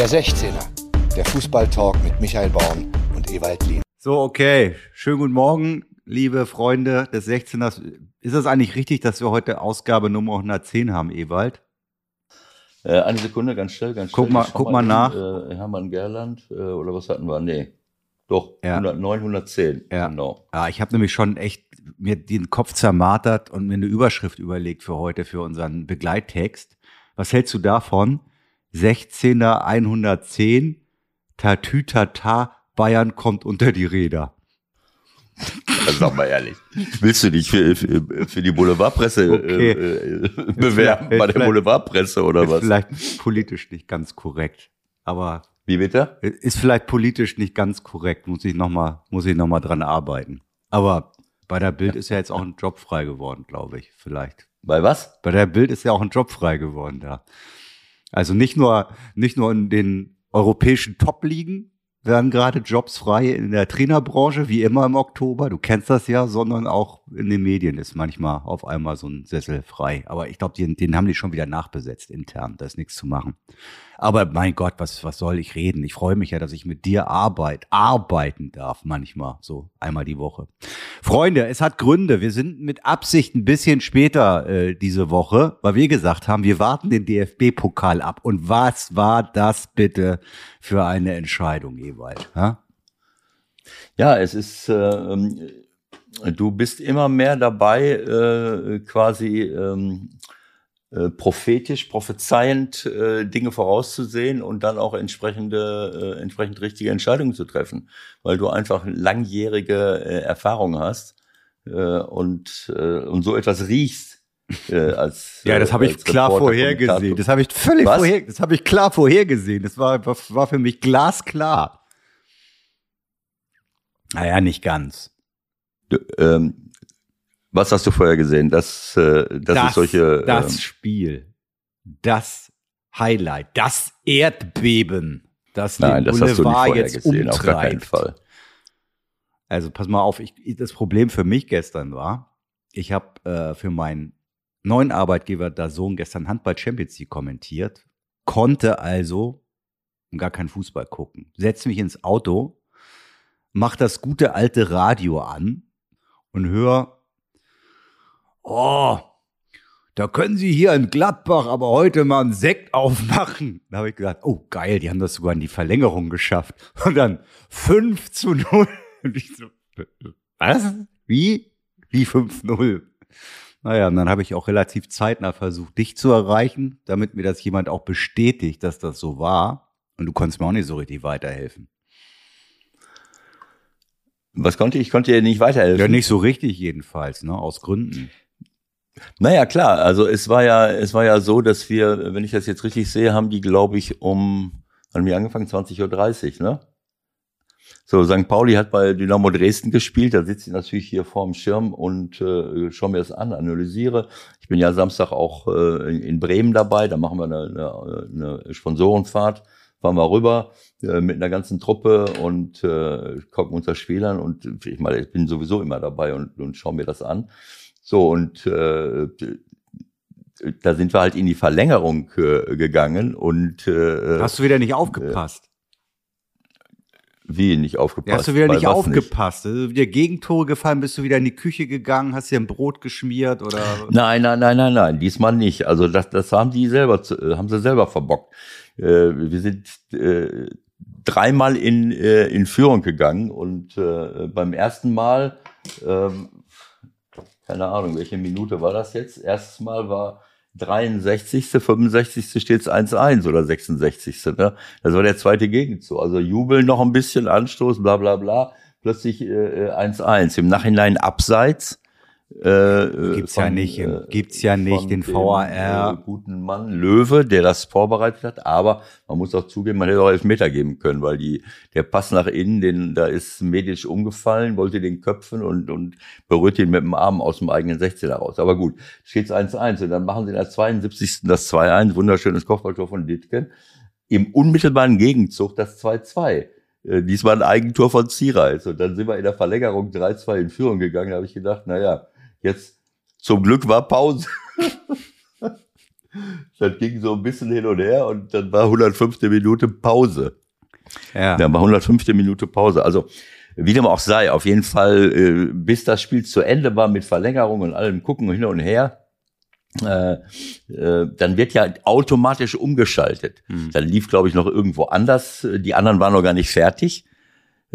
Der 16er, der Fußballtalk mit Michael Baum und Ewald Lien. So, okay. Schönen guten Morgen, liebe Freunde des 16ers. Ist es eigentlich richtig, dass wir heute Ausgabe Nummer 110 haben, Ewald? Äh, eine Sekunde, ganz schnell, ganz schnell. Guck mal, guck mal, nach. Äh, Hermann Gerland, äh, oder was hatten wir? Nee. Doch, Ja. 109, 110. Ja. Genau. Ja, ich habe nämlich schon echt mir den Kopf zermartert und mir eine Überschrift überlegt für heute, für unseren Begleittext. Was hältst du davon? 16er 110, Tatütata, Bayern kommt unter die Räder. Also sag mal ehrlich. Willst du dich für, für, für die Boulevardpresse Okay. äh, äh, bewerben? Bei der Boulevardpresse oder ist was? vielleicht politisch nicht ganz korrekt, aber Wie bitte? ist vielleicht politisch nicht ganz korrekt, muss ich nochmal, muss ich noch mal dran arbeiten. Aber bei der Bild ist ja jetzt auch ein Job frei geworden, glaube ich, vielleicht. Bei was? Bei der Bild ist ja auch ein Job frei geworden da. Also nicht nur, nicht nur in den europäischen Top-Ligen werden gerade Jobs frei in der Trainerbranche, wie immer im Oktober. Du kennst das ja, sondern auch in den Medien ist manchmal auf einmal so ein Sessel frei. Aber ich glaube, den, den haben die schon wieder nachbesetzt intern. Da ist nichts zu machen. Aber mein Gott, was, was soll ich reden? Ich freue mich ja, dass ich mit dir arbeit, arbeiten darf manchmal, so einmal die Woche. Freunde, es hat Gründe. Wir sind mit Absicht ein bisschen später äh, diese Woche, weil wir gesagt haben, wir warten den DFB-Pokal ab. Und was war das bitte für eine Entscheidung, Ewald? Ha? Ja, es ist, äh, du bist immer mehr dabei, äh, quasi ähm, äh, prophetisch, prophezeiend äh, Dinge vorauszusehen und dann auch entsprechende, äh, entsprechend richtige Entscheidungen zu treffen, weil du einfach langjährige äh, Erfahrung hast äh, und, äh, und so etwas riechst. Äh, als, Ja, das habe ich als klar Reporter, vorhergesehen. Das habe ich völlig Was? vorher, das habe ich klar vorhergesehen. Das war, war, war für mich glasklar. Naja, nicht ganz. Du, ähm, was hast du vorher gesehen? Dass, äh, dass es solche. das ähm, Spiel, das Highlight, das Erdbeben, das nein, das hast du nicht Boulevard vorher jetzt gesehen, auf gar keinen umtreibt. Fall. Also pass mal auf, ich, das Problem für mich gestern war, ich habe äh, für meinen neuen Arbeitgeber der Sohn gestern Handball Champions League kommentiert, konnte also gar keinen Fußball gucken. Setz mich ins Auto, mach das gute alte Radio an und hör, oh, da können Sie hier in Gladbach aber heute mal einen Sekt aufmachen. Da habe ich gedacht, oh geil, die haben das sogar in die Verlängerung geschafft. Und dann 5 zu 0. Und ich so, was? Wie? Wie 5-0? Naja, und dann habe ich auch relativ zeitnah versucht, dich zu erreichen, damit mir das jemand auch bestätigt, dass das so war. Und du konntest mir auch nicht so richtig weiterhelfen. Was konnte ich? Ich konnte dir nicht weiterhelfen. Ja, nicht so richtig jedenfalls, ne? Aus Gründen. Naja, klar. Also es war ja, es war ja so, dass wir, wenn ich das jetzt richtig sehe, haben die, glaube ich, um, haben wir angefangen, 20.30 Uhr, ne? So, St. Pauli hat bei Dynamo Dresden gespielt, da sitze ich natürlich hier vorm Schirm und äh, schaue mir das an, analysiere. Ich bin ja Samstag auch äh, in, in Bremen dabei, da machen wir eine, eine, eine Sponsorenfahrt, fahren wir rüber äh, mit einer ganzen Truppe und äh, gucken uns das Spiel an und ich meine, ich bin sowieso immer dabei und, und schaue mir das an. So, und äh, da sind wir halt in die Verlängerung äh, gegangen und äh, Hast du wieder nicht aufgepasst? wie nicht aufgepasst? hast du wieder nicht aufgepasst? Also wieder Gegentore gefallen, bist du wieder in die Küche gegangen, hast dir ein Brot geschmiert oder? Nein, nein, nein, nein, nein, diesmal nicht. Also das, das haben die selber, äh, haben sie selber verbockt. Äh, wir sind äh, dreimal in, äh, in Führung gegangen und äh, beim ersten Mal, ähm, keine Ahnung, welche Minute war das jetzt? Erstes Mal war 63., 65. steht es 1-1 oder 66. Ne? Das war der zweite Gegenzug. Also Jubeln noch ein bisschen, Anstoß, bla bla bla. Plötzlich äh, äh, 1-1. Im Nachhinein abseits. Äh, Gibt's ja nicht, gibt's ja nicht, von den VAR. Äh, guten Mann Löwe, der das vorbereitet hat. Aber man muss auch zugeben, man hätte auch Elfmeter geben können, weil die, der Pass nach innen, den, da ist Medic umgefallen, wollte den köpfen und, und berührt ihn mit dem Arm aus dem eigenen 16er raus. Aber gut, steht's 1-1 und dann machen sie in der 72. das 2-1, wunderschönes Kopfballtor von Ditken. Im unmittelbaren Gegenzug das 2-2. Äh, diesmal ein Eigentor von Zierreis. Und dann sind wir in der Verlängerung 3-2 in Führung gegangen. Da habe ich gedacht, na ja, jetzt zum Glück war Pause. Das ging so ein bisschen hin und her und dann war 105. Minute Pause. Ja. Dann war 105. Minute Pause. Also, wie dem auch sei, auf jeden Fall, äh, bis das Spiel zu Ende war mit Verlängerung und allem gucken hin und her, äh, äh, dann wird ja automatisch umgeschaltet. Hm. Dann lief, glaube ich, noch irgendwo anders. Die anderen waren noch gar nicht fertig.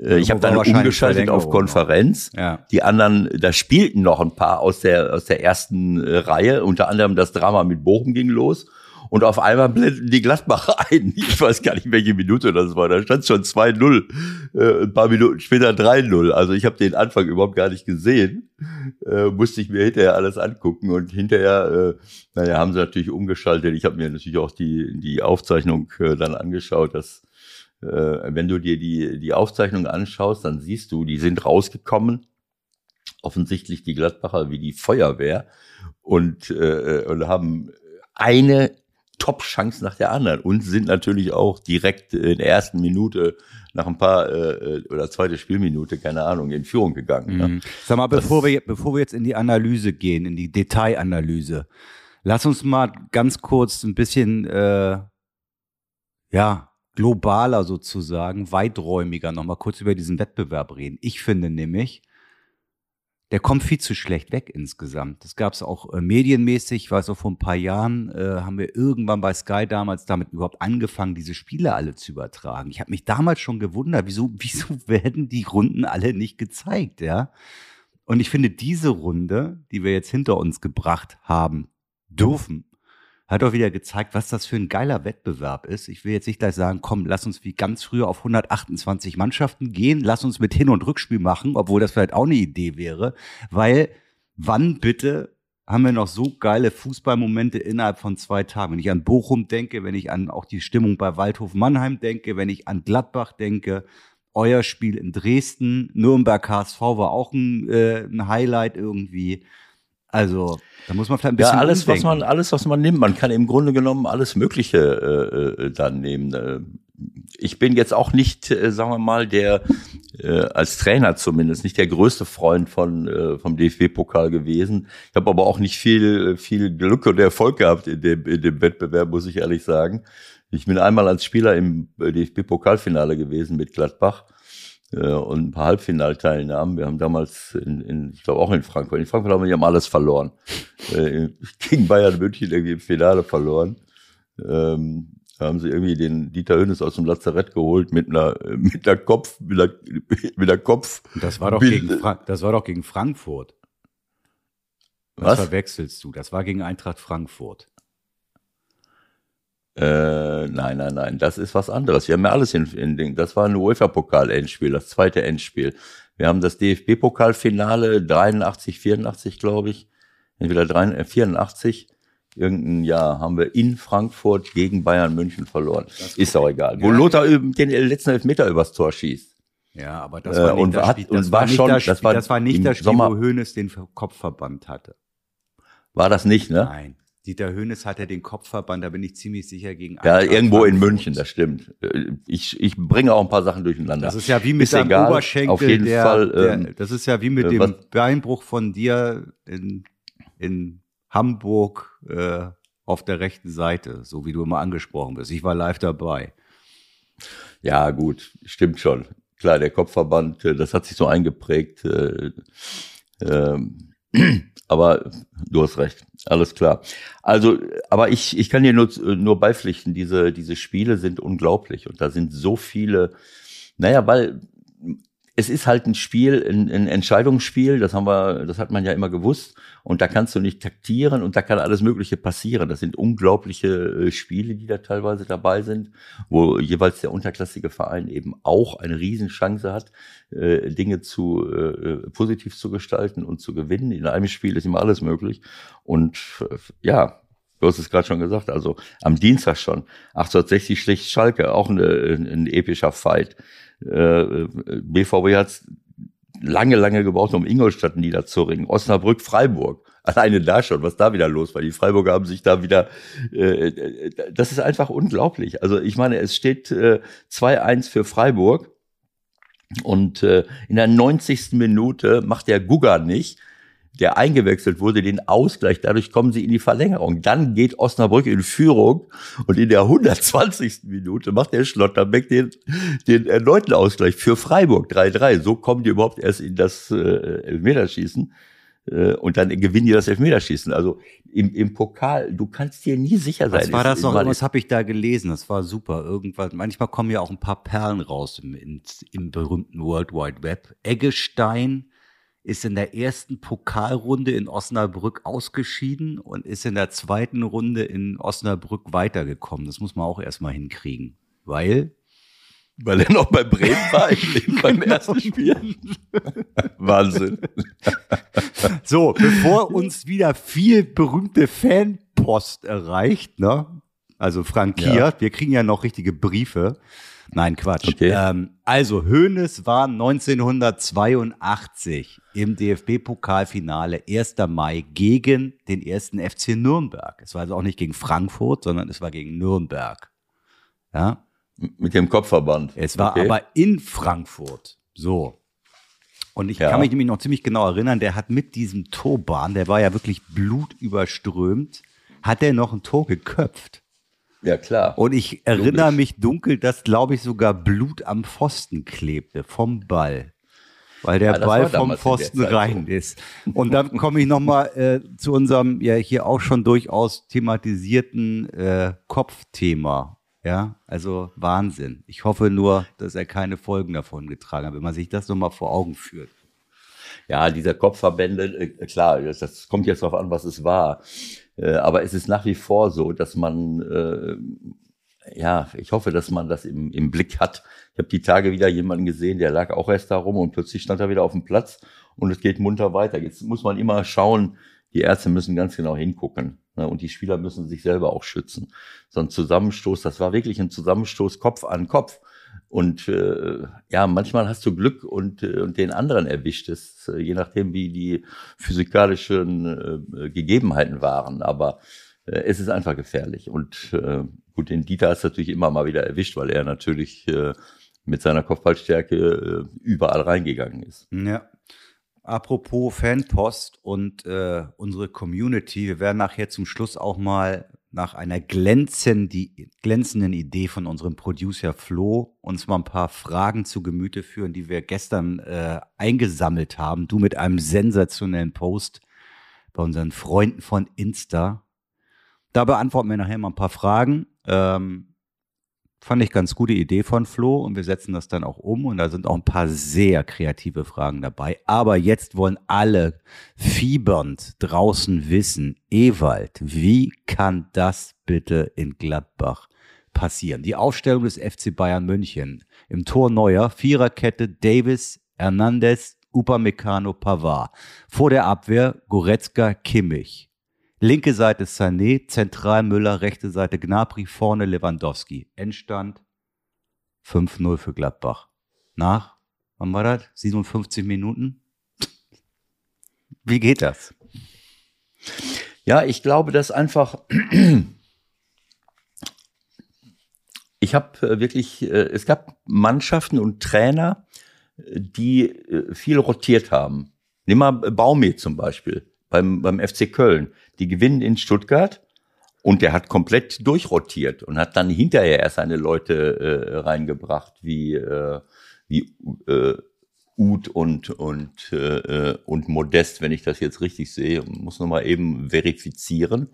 Äh, ich habe dann umgeschaltet auf Konferenz. Ja. Die anderen, da spielten noch ein paar aus der, aus der ersten äh, Reihe. Unter anderem das Drama mit Bochum ging los. Und auf einmal blenden die Gladbacher ein. Ich weiß gar nicht, welche Minute das war. Da stand schon 2-0. Äh, ein paar Minuten später 3-0. Also ich habe den Anfang überhaupt gar nicht gesehen. Äh, musste ich mir hinterher alles angucken. Und hinterher, äh, naja, haben sie natürlich umgeschaltet. Ich habe mir natürlich auch die, die Aufzeichnung äh, dann angeschaut, dass äh, wenn du dir die, die Aufzeichnung anschaust, dann siehst du, die sind rausgekommen. Offensichtlich die Gladbacher wie die Feuerwehr und, äh, und haben eine Top-Chance nach der anderen und sind natürlich auch direkt in der ersten Minute nach ein paar äh, oder zweite Spielminute, keine Ahnung, in Führung gegangen. Ne? Mhm. Sag mal, bevor wir, bevor wir jetzt in die Analyse gehen, in die Detailanalyse, lass uns mal ganz kurz ein bisschen, äh, ja, globaler sozusagen, weiträumiger nochmal kurz über diesen Wettbewerb reden. Ich finde nämlich, der kommt viel zu schlecht weg insgesamt. Das gab es auch äh, medienmäßig, ich weiß auch vor ein paar Jahren äh, haben wir irgendwann bei Sky damals damit überhaupt angefangen, diese Spiele alle zu übertragen. Ich habe mich damals schon gewundert, wieso, wieso werden die Runden alle nicht gezeigt, ja? Und ich finde, diese Runde, die wir jetzt hinter uns gebracht haben dürfen, hat auch wieder gezeigt, was das für ein geiler Wettbewerb ist. Ich will jetzt nicht gleich sagen, komm, lass uns wie ganz früher auf 128 Mannschaften gehen, lass uns mit Hin- und Rückspiel machen, obwohl das vielleicht auch eine Idee wäre, weil wann bitte haben wir noch so geile Fußballmomente innerhalb von zwei Tagen? Wenn ich an Bochum denke, wenn ich an auch die Stimmung bei Waldhof Mannheim denke, wenn ich an Gladbach denke, euer Spiel in Dresden, Nürnberg HSV war auch ein, äh, ein Highlight irgendwie. Also, da muss man vielleicht ein bisschen Ja, alles, was umdenken. man, alles, was man nimmt. Man kann im Grunde genommen alles Mögliche äh, äh, dann nehmen. Äh, Ich bin jetzt auch nicht, äh, sagen wir mal, der äh, als Trainer zumindest nicht der größte Freund von äh, vom DFB-Pokal gewesen. Ich habe aber auch nicht viel viel Glück und Erfolg gehabt in dem in dem Wettbewerb, muss ich ehrlich sagen. Ich bin einmal als Spieler im äh, DFB-Pokalfinale gewesen mit Gladbach und ein paar Halbfinalteilnahmen. Wir haben damals, in, in, ich glaube auch in Frankfurt, in Frankfurt haben wir ja mal alles verloren. Äh, gegen Bayern München irgendwie im Finale verloren. Ähm, da haben sie irgendwie den Dieter Hönes aus dem Lazarett geholt mit einer, mit einer Kopf, mit einer, mit einer Kopf. Das war doch gegen, Fra das war doch gegen Frankfurt. Was, Was? verwechselst du? Das war gegen Eintracht Frankfurt. Äh, nein, nein, nein, das ist was anderes. Wir haben ja alles in, in Ding. Das war ein UEFA-Pokal-Endspiel, das zweite Endspiel. Wir haben das DFB-Pokalfinale 83, 84, glaube ich. Entweder 83, äh, 84, irgendein Jahr haben wir in Frankfurt gegen Bayern München verloren. Ist auch egal. Wo Ja. Lothar den letzten Elfmeter übers Tor schießt. Ja, aber das Äh, war nicht und das Spiel. und Das war schon- das das Spiel, war das war nicht das Spiel, Sommer- wo Hoeneß den Kopfverband hatte. War das nicht, ne? Nein. Dieter Hoeneß hatte den Kopfverband, da bin ich ziemlich sicher gegen Ja, Eintracht irgendwo in. München, das stimmt. Äh, Ich, ich bringe auch ein paar Sachen durcheinander. Das ist ja wie mit Ist egal. Oberschenkel. Auf jeden der, Fall, der, ähm, das ist ja wie mit äh, dem Beinbruch von dir in, in Hamburg äh, auf der rechten Seite, so wie du immer angesprochen wirst. Ich war live dabei. Ja, gut, stimmt schon. Klar, der Kopfverband, äh, das hat sich so eingeprägt. Äh, ähm, aber du hast recht, alles klar. Also, aber ich, ich kann dir nur, nur beipflichten, diese, diese Spiele sind unglaublich und da sind so viele, naja, weil es ist halt ein Spiel, ein, ein Entscheidungsspiel, das haben wir, das hat man ja immer gewusst. Und da kannst du nicht taktieren und da kann alles Mögliche passieren. Das sind unglaubliche äh, Spiele, die da teilweise dabei sind, wo jeweils der unterklassige Verein eben auch eine Riesenchance hat, äh, Dinge zu äh, positiv zu gestalten und zu gewinnen. In einem Spiel ist immer alles möglich. Und äh, ja, Du hast es gerade schon gesagt, also am Dienstag schon. 1860 schlägt Schalke, auch eine, ein, epischer Fight. Äh, BVB hat lange, lange gebraucht, um Ingolstadt niederzuringen. Osnabrück, Freiburg. Alleine da schon, was da wieder los war. Die Freiburger haben sich da wieder, äh, das ist einfach unglaublich. Also ich meine, es steht äh, 2-1 für Freiburg und äh, in der 90. Minute macht der Gugger nicht der eingewechselt wurde, den Ausgleich. Dadurch kommen sie in die Verlängerung. Dann geht Osnabrück in Führung und in der 120. Minute macht der Schlotterbeck den, den erneuten Ausgleich für Freiburg 3-3. So kommen die überhaupt erst in das äh, Elfmeterschießen. Äh, und dann gewinnen die das Elfmeterschießen. Also im, im Pokal, du kannst dir nie sicher sein. Was war das noch? Was habe ich da gelesen? Das war super. Irgendwas. Manchmal kommen ja auch ein paar Perlen raus im, im, im berühmten World Wide Web. Eggestein ist in der ersten Pokalrunde in Osnabrück ausgeschieden und ist in der zweiten Runde in Osnabrück weitergekommen. Das muss man auch erstmal hinkriegen. Weil weil er noch bei Bremen war beim genau. ersten Spiel. Wahnsinn. So, bevor uns wieder viel berühmte Fanpost erreicht, ne? Also frankiert, ja. wir kriegen ja noch richtige Briefe. Nein, Quatsch. Okay. Ähm, also Hoeneß war 1982 im DFB-Pokalfinale 1. Mai gegen den ersten FC Nürnberg. Es war also auch nicht gegen Frankfurt, sondern es war gegen Nürnberg. Ja, mit dem Kopfverband. Es war okay. aber in Frankfurt. So. Und ich ja. kann mich nämlich noch ziemlich genau erinnern, der hat mit diesem Turban, der war ja wirklich blutüberströmt, hat er noch ein Tor geköpft. Ja, klar. Und ich erinnere Logisch. mich dunkel, dass, glaube ich, sogar Blut am Pfosten klebte vom Ball. Weil der ja, Ball vom Pfosten rein ist. Und dann komme ich nochmal äh, zu unserem ja hier auch schon durchaus thematisierten äh, Kopfthema. Ja, also Wahnsinn. Ich hoffe nur, dass er keine Folgen davon getragen hat, wenn man sich das nochmal vor Augen führt. Ja, dieser Kopfverbände, äh, klar, das, kommt jetzt darauf an, was es war. Äh, aber es ist nach wie vor so, dass man, äh, ja, ich hoffe, dass man das im, im Blick hat. Ich habe die Tage wieder jemanden gesehen, der lag auch erst da rum und plötzlich stand er wieder auf dem Platz und es geht munter weiter. Jetzt muss man immer schauen, die Ärzte müssen ganz genau hingucken. Ne? Und die Spieler müssen sich selber auch schützen. So ein Zusammenstoß, das war wirklich ein Zusammenstoß Kopf an Kopf. Und äh, ja, manchmal hast du Glück und, äh, und den anderen erwischt es, äh, je nachdem, wie die physikalischen äh, Gegebenheiten waren. Aber äh, es ist einfach gefährlich. Und äh, gut, den Dieter ist natürlich immer mal wieder erwischt, weil er natürlich äh, mit seiner Kopfballstärke äh, überall reingegangen ist. Ja. Apropos Fanpost und äh, unsere Community, wir werden nachher zum Schluss auch mal nach einer glänzenden, Idee von unserem Producer Flo uns mal ein paar Fragen zu Gemüte führen, die wir gestern äh, eingesammelt haben. Du mit einem sensationellen Post bei unseren Freunden von Insta. Da beantworten wir nachher mal ein paar Fragen. Ähm, Fand ich ganz gute Idee von Flo und wir setzen das dann auch um und da sind auch ein paar sehr kreative Fragen dabei. Aber jetzt wollen alle fiebernd draußen wissen, Ewald, wie kann das bitte in Gladbach passieren? Die Aufstellung des FC Bayern München im Tor Neuer, Viererkette Davis, Hernandez, Upamecano, Pavard. Vor der Abwehr Goretzka, Kimmich. Linke Seite Sané, zentral Müller, rechte Seite Gnabry, vorne Lewandowski. Endstand 5-0 für Gladbach. Nach, wann war das? 57 Minuten? Wie geht das? Ja, ich glaube, dass einfach. Ich habe äh, wirklich, äh, es gab Mannschaften und Trainer, die äh, viel rotiert haben. Nimm mal Baumé zum Beispiel beim, beim FC Köln. Die gewinnen in Stuttgart und der hat komplett durchrotiert und hat dann hinterher erst seine Leute äh, reingebracht, wie, äh, wie äh, Uth und, und, äh, und Modest, wenn ich das jetzt richtig sehe. Muss nochmal eben verifizieren.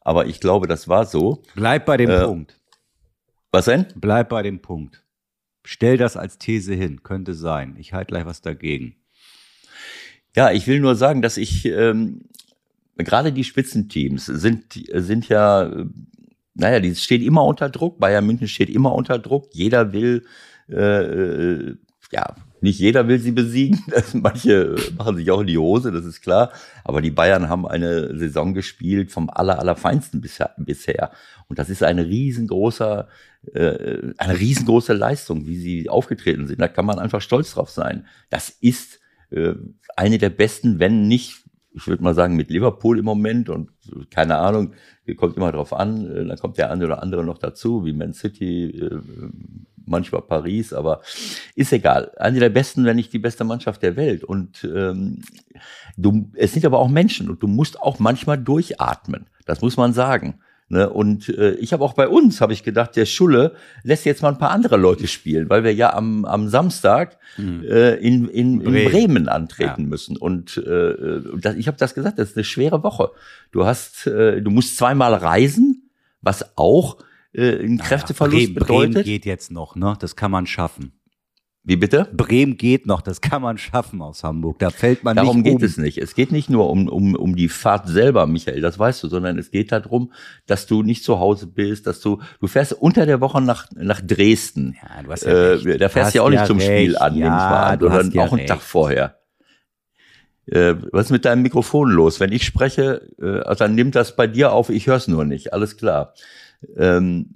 Aber ich glaube, das war so. Bleib bei dem äh, Punkt. Was denn? Bleib bei dem Punkt. Stell das als These hin. Könnte sein. Ich halte gleich was dagegen. Ja, ich will nur sagen, dass ich ähm, gerade die Spitzenteams sind sind ja, naja, die stehen immer unter Druck. Bayern München steht immer unter Druck. Jeder will, äh, ja, nicht jeder will sie besiegen. Manche machen sich auch in die Hose, das ist klar. Aber die Bayern haben eine Saison gespielt vom aller, allerfeinsten bisher. bisher. Und das ist eine riesengroße, äh, eine riesengroße Leistung, wie sie aufgetreten sind. Da kann man einfach stolz drauf sein. Das ist äh, eine der besten, wenn nicht, ich würde mal sagen, mit Liverpool im Moment und keine Ahnung, kommt immer drauf an, äh, dann kommt der eine oder andere noch dazu, wie Man City, äh, manchmal Paris, aber ist egal. Eine der besten, wenn nicht die beste Mannschaft der Welt. Und ähm, du, es sind aber auch Menschen und du musst auch manchmal durchatmen. Das muss man sagen. Ne? Und äh, ich habe auch bei uns, habe ich gedacht, der Schulle lässt jetzt mal ein paar andere Leute spielen, weil wir ja am, am Samstag mhm. äh, in, in, Bremen. in Bremen antreten ja. müssen. Und äh, das, ich habe das gesagt, das ist eine schwere Woche. Du hast, äh, du musst zweimal reisen, was auch äh, ein Kräfteverlust Bremen, bedeutet. Bremen geht jetzt noch, ne? Das kann man schaffen. Wie bitte? Bremen geht noch, das kann man schaffen aus Hamburg. Da fällt man Darum nicht geht es nicht. Es geht nicht nur um, um, um die Fahrt selber, Michael, das weißt du, sondern es geht darum, dass du nicht zu Hause bist, dass du, du fährst unter der Woche nach, nach Dresden. Ja, du hast ja recht. Äh, da fährst du ja auch nicht zum recht. Spiel an, ja, nehme ich mal an, sondern ja auch einen Tag vorher. Äh, was ist mit deinem Mikrofon los? Wenn ich spreche, äh, also dann nimmt das bei dir auf, ich höre es nur nicht, alles klar. Ähm,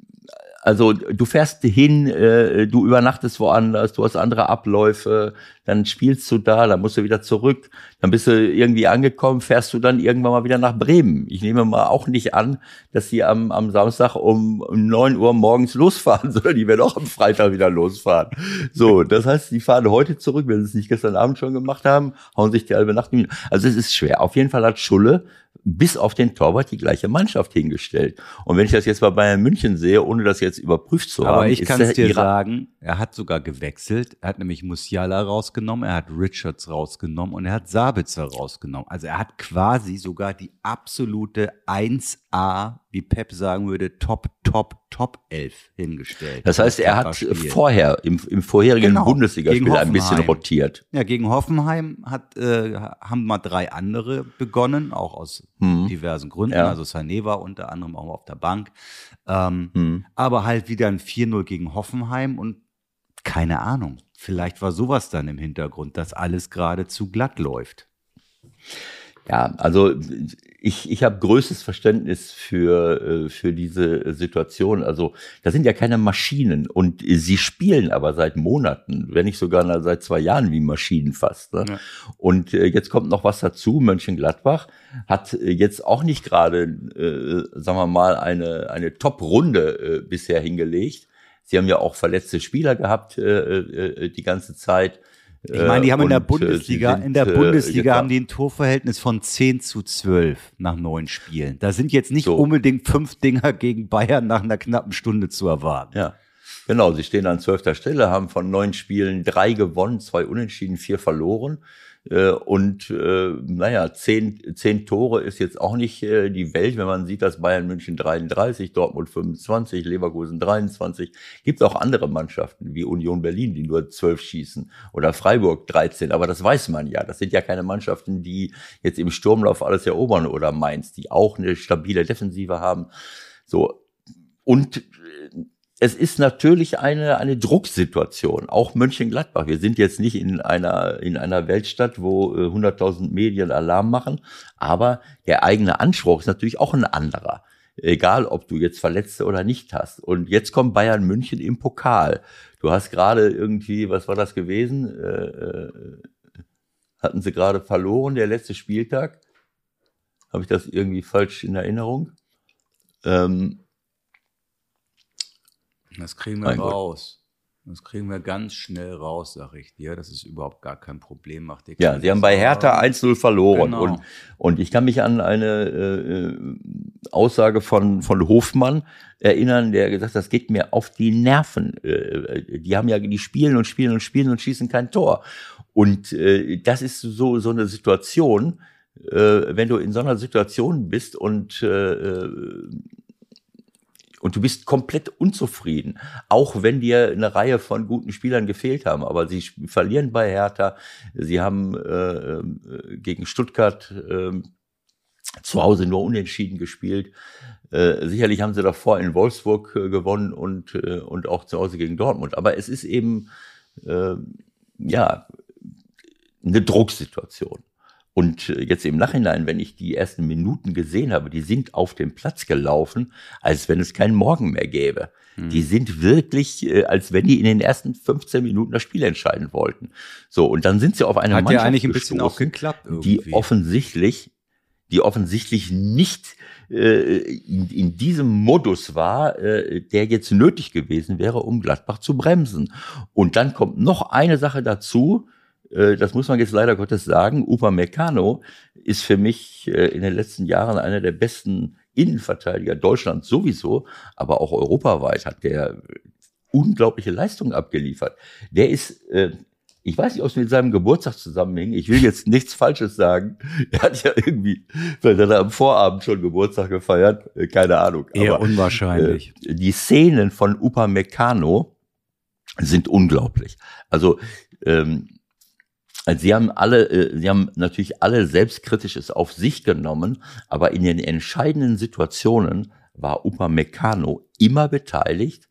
also du fährst hin, äh, du übernachtest woanders, du hast andere Abläufe, dann spielst du da, dann musst du wieder zurück, dann bist du irgendwie angekommen, fährst du dann irgendwann mal wieder nach Bremen. Ich nehme mal auch nicht an, dass sie am, am Samstag um, 9 Uhr morgens losfahren, sondern die werden auch am Freitag wieder losfahren. So, das heißt, die fahren heute zurück, wenn sie es nicht gestern Abend schon gemacht haben, hauen sich die halbe Nacht. Also es ist schwer. Auf jeden Fall hat Schulle bis auf den Torwart die gleiche Mannschaft hingestellt. Und wenn ich das jetzt bei Bayern München sehe, ohne das jetzt überprüft zu Aber haben, Aber ich kann es dir sagen, er hat sogar gewechselt. Er hat nämlich Musiala rausgenommen, er hat Richards rausgenommen und er hat Sabitzer rausgenommen. Also er hat quasi sogar die absolute 1A, wie Pep sagen würde, Top, Top, Top 11 hingestellt. Das heißt, er hat vorher im, im vorherigen genau, Bundesligaspiel ein bisschen rotiert. Ja, gegen Hoffenheim hat, äh, haben mal drei andere begonnen, auch aus hm. diversen Gründen. Ja. Also Sané war unter anderem auch auf der Bank. Ähm, hm. Aber halt wieder ein 4-0 gegen Hoffenheim und keine Ahnung. Vielleicht war sowas dann im Hintergrund, dass alles gerade zu glatt läuft. Ja, also ich, ich habe größtes Verständnis für, äh, für diese Situation. Also da sind ja keine Maschinen und sie spielen aber seit Monaten, wenn nicht sogar seit zwei Jahren wie Maschinen fast. Ne? Ja. Und äh, jetzt kommt noch was dazu. Mönchengladbach hat jetzt auch nicht gerade, äh, sagen wir mal, eine, eine Top-Runde äh, bisher hingelegt. Sie haben ja auch verletzte Spieler gehabt äh, äh, die ganze Zeit. Ich meine, die haben in der äh, Bundesliga, sind, in der Bundesliga äh, haben die ein Torverhältnis von 10 zu 12 nach neun Spielen. Da sind jetzt nicht so. unbedingt fünf Dinger gegen Bayern nach einer knappen Stunde zu erwarten. Ja. Genau, sie stehen an zwölfter Stelle, haben von neun Spielen drei gewonnen, zwei unentschieden, vier verloren. Äh, und äh, naja, zehn, zehn Tore ist jetzt auch nicht äh, die Welt, wenn man sieht, dass Bayern München 33, Dortmund 25, Leverkusen 23. Gibt auch andere Mannschaften wie Union Berlin, die nur zwölf schießen oder Freiburg 13. Aber das weiß man ja. Das sind ja keine Mannschaften, die jetzt im Sturmlauf alles erobern oder Mainz, die auch eine stabile Defensive haben. So. Und es ist natürlich eine, eine Drucksituation, auch Mönchengladbach. Wir sind jetzt nicht in einer, in einer Weltstadt, wo äh, 100.000 Medien Alarm machen, aber der eigene Anspruch ist natürlich auch ein anderer. Egal, ob du jetzt Verletzte oder nicht hast. Und jetzt kommt Bayern München im Pokal. Du hast gerade irgendwie, was war das gewesen? Äh, äh, hatten sie gerade verloren, der letzte Spieltag? Habe ich das irgendwie falsch in Erinnerung? Ähm, das kriegen wir mein raus. Gott. Das kriegen wir ganz schnell raus, sag ich dir. Das ist überhaupt gar kein Problem. Macht dir ja, sie haben bei Hertha 1-0 verloren. Genau. Und, und ich kann mich an eine äh, Aussage von, von Hofmann erinnern, der gesagt hat, das geht mir auf die Nerven. Äh, die haben ja, die spielen und spielen und spielen und schießen kein Tor. Und äh, das ist so, so eine Situation, äh, wenn du in so einer Situation bist und äh, äh und du bist komplett unzufrieden, auch wenn dir eine Reihe von guten Spielern gefehlt haben. Aber sie verlieren bei Hertha, sie haben äh, äh, gegen Stuttgart äh, zu Hause nur unentschieden gespielt. Äh, sicherlich haben sie davor in Wolfsburg äh, gewonnen und, äh, und auch zu Hause gegen Dortmund. Aber es ist eben äh, ja eine Drucksituation. Und äh, jetzt im Nachhinein, wenn ich die ersten Minuten gesehen habe, die sind auf dem Platz gelaufen, als wenn es keinen Morgen mehr gäbe. Mhm. Die sind wirklich, äh, als wenn die in den ersten 15 Minuten das Spiel entscheiden wollten. So, und dann sind sie auf eine Hat Mannschaft ja eigentlich ein bisschen auch geklappt irgendwie. die offensichtlich, die offensichtlich nicht äh, in, in diesem Modus war, der jetzt nötig gewesen wäre, um Gladbach zu bremsen. Und dann kommt noch eine Sache dazu, das muss man jetzt leider Gottes sagen, Upamecano ist für mich äh, in den letzten Jahren einer der besten Innenverteidiger Deutschlands sowieso, aber auch europaweit hat der unglaubliche Leistungen abgeliefert. Der ist, äh, ich weiß nicht, ob es mit seinem Geburtstag zusammenhängt. Ich will jetzt nichts Falsches sagen. Er hat ja irgendwie, vielleicht hat er am Vorabend schon Geburtstag gefeiert, äh, keine Ahnung. Eher aber, unwahrscheinlich. Äh, die Szenen von Upamecano sind unglaublich. Also ähm, also sie haben alle, äh, sie haben natürlich alle selbstkritisches auf sich genommen, aber in den entscheidenden Situationen war Upamecano immer beteiligt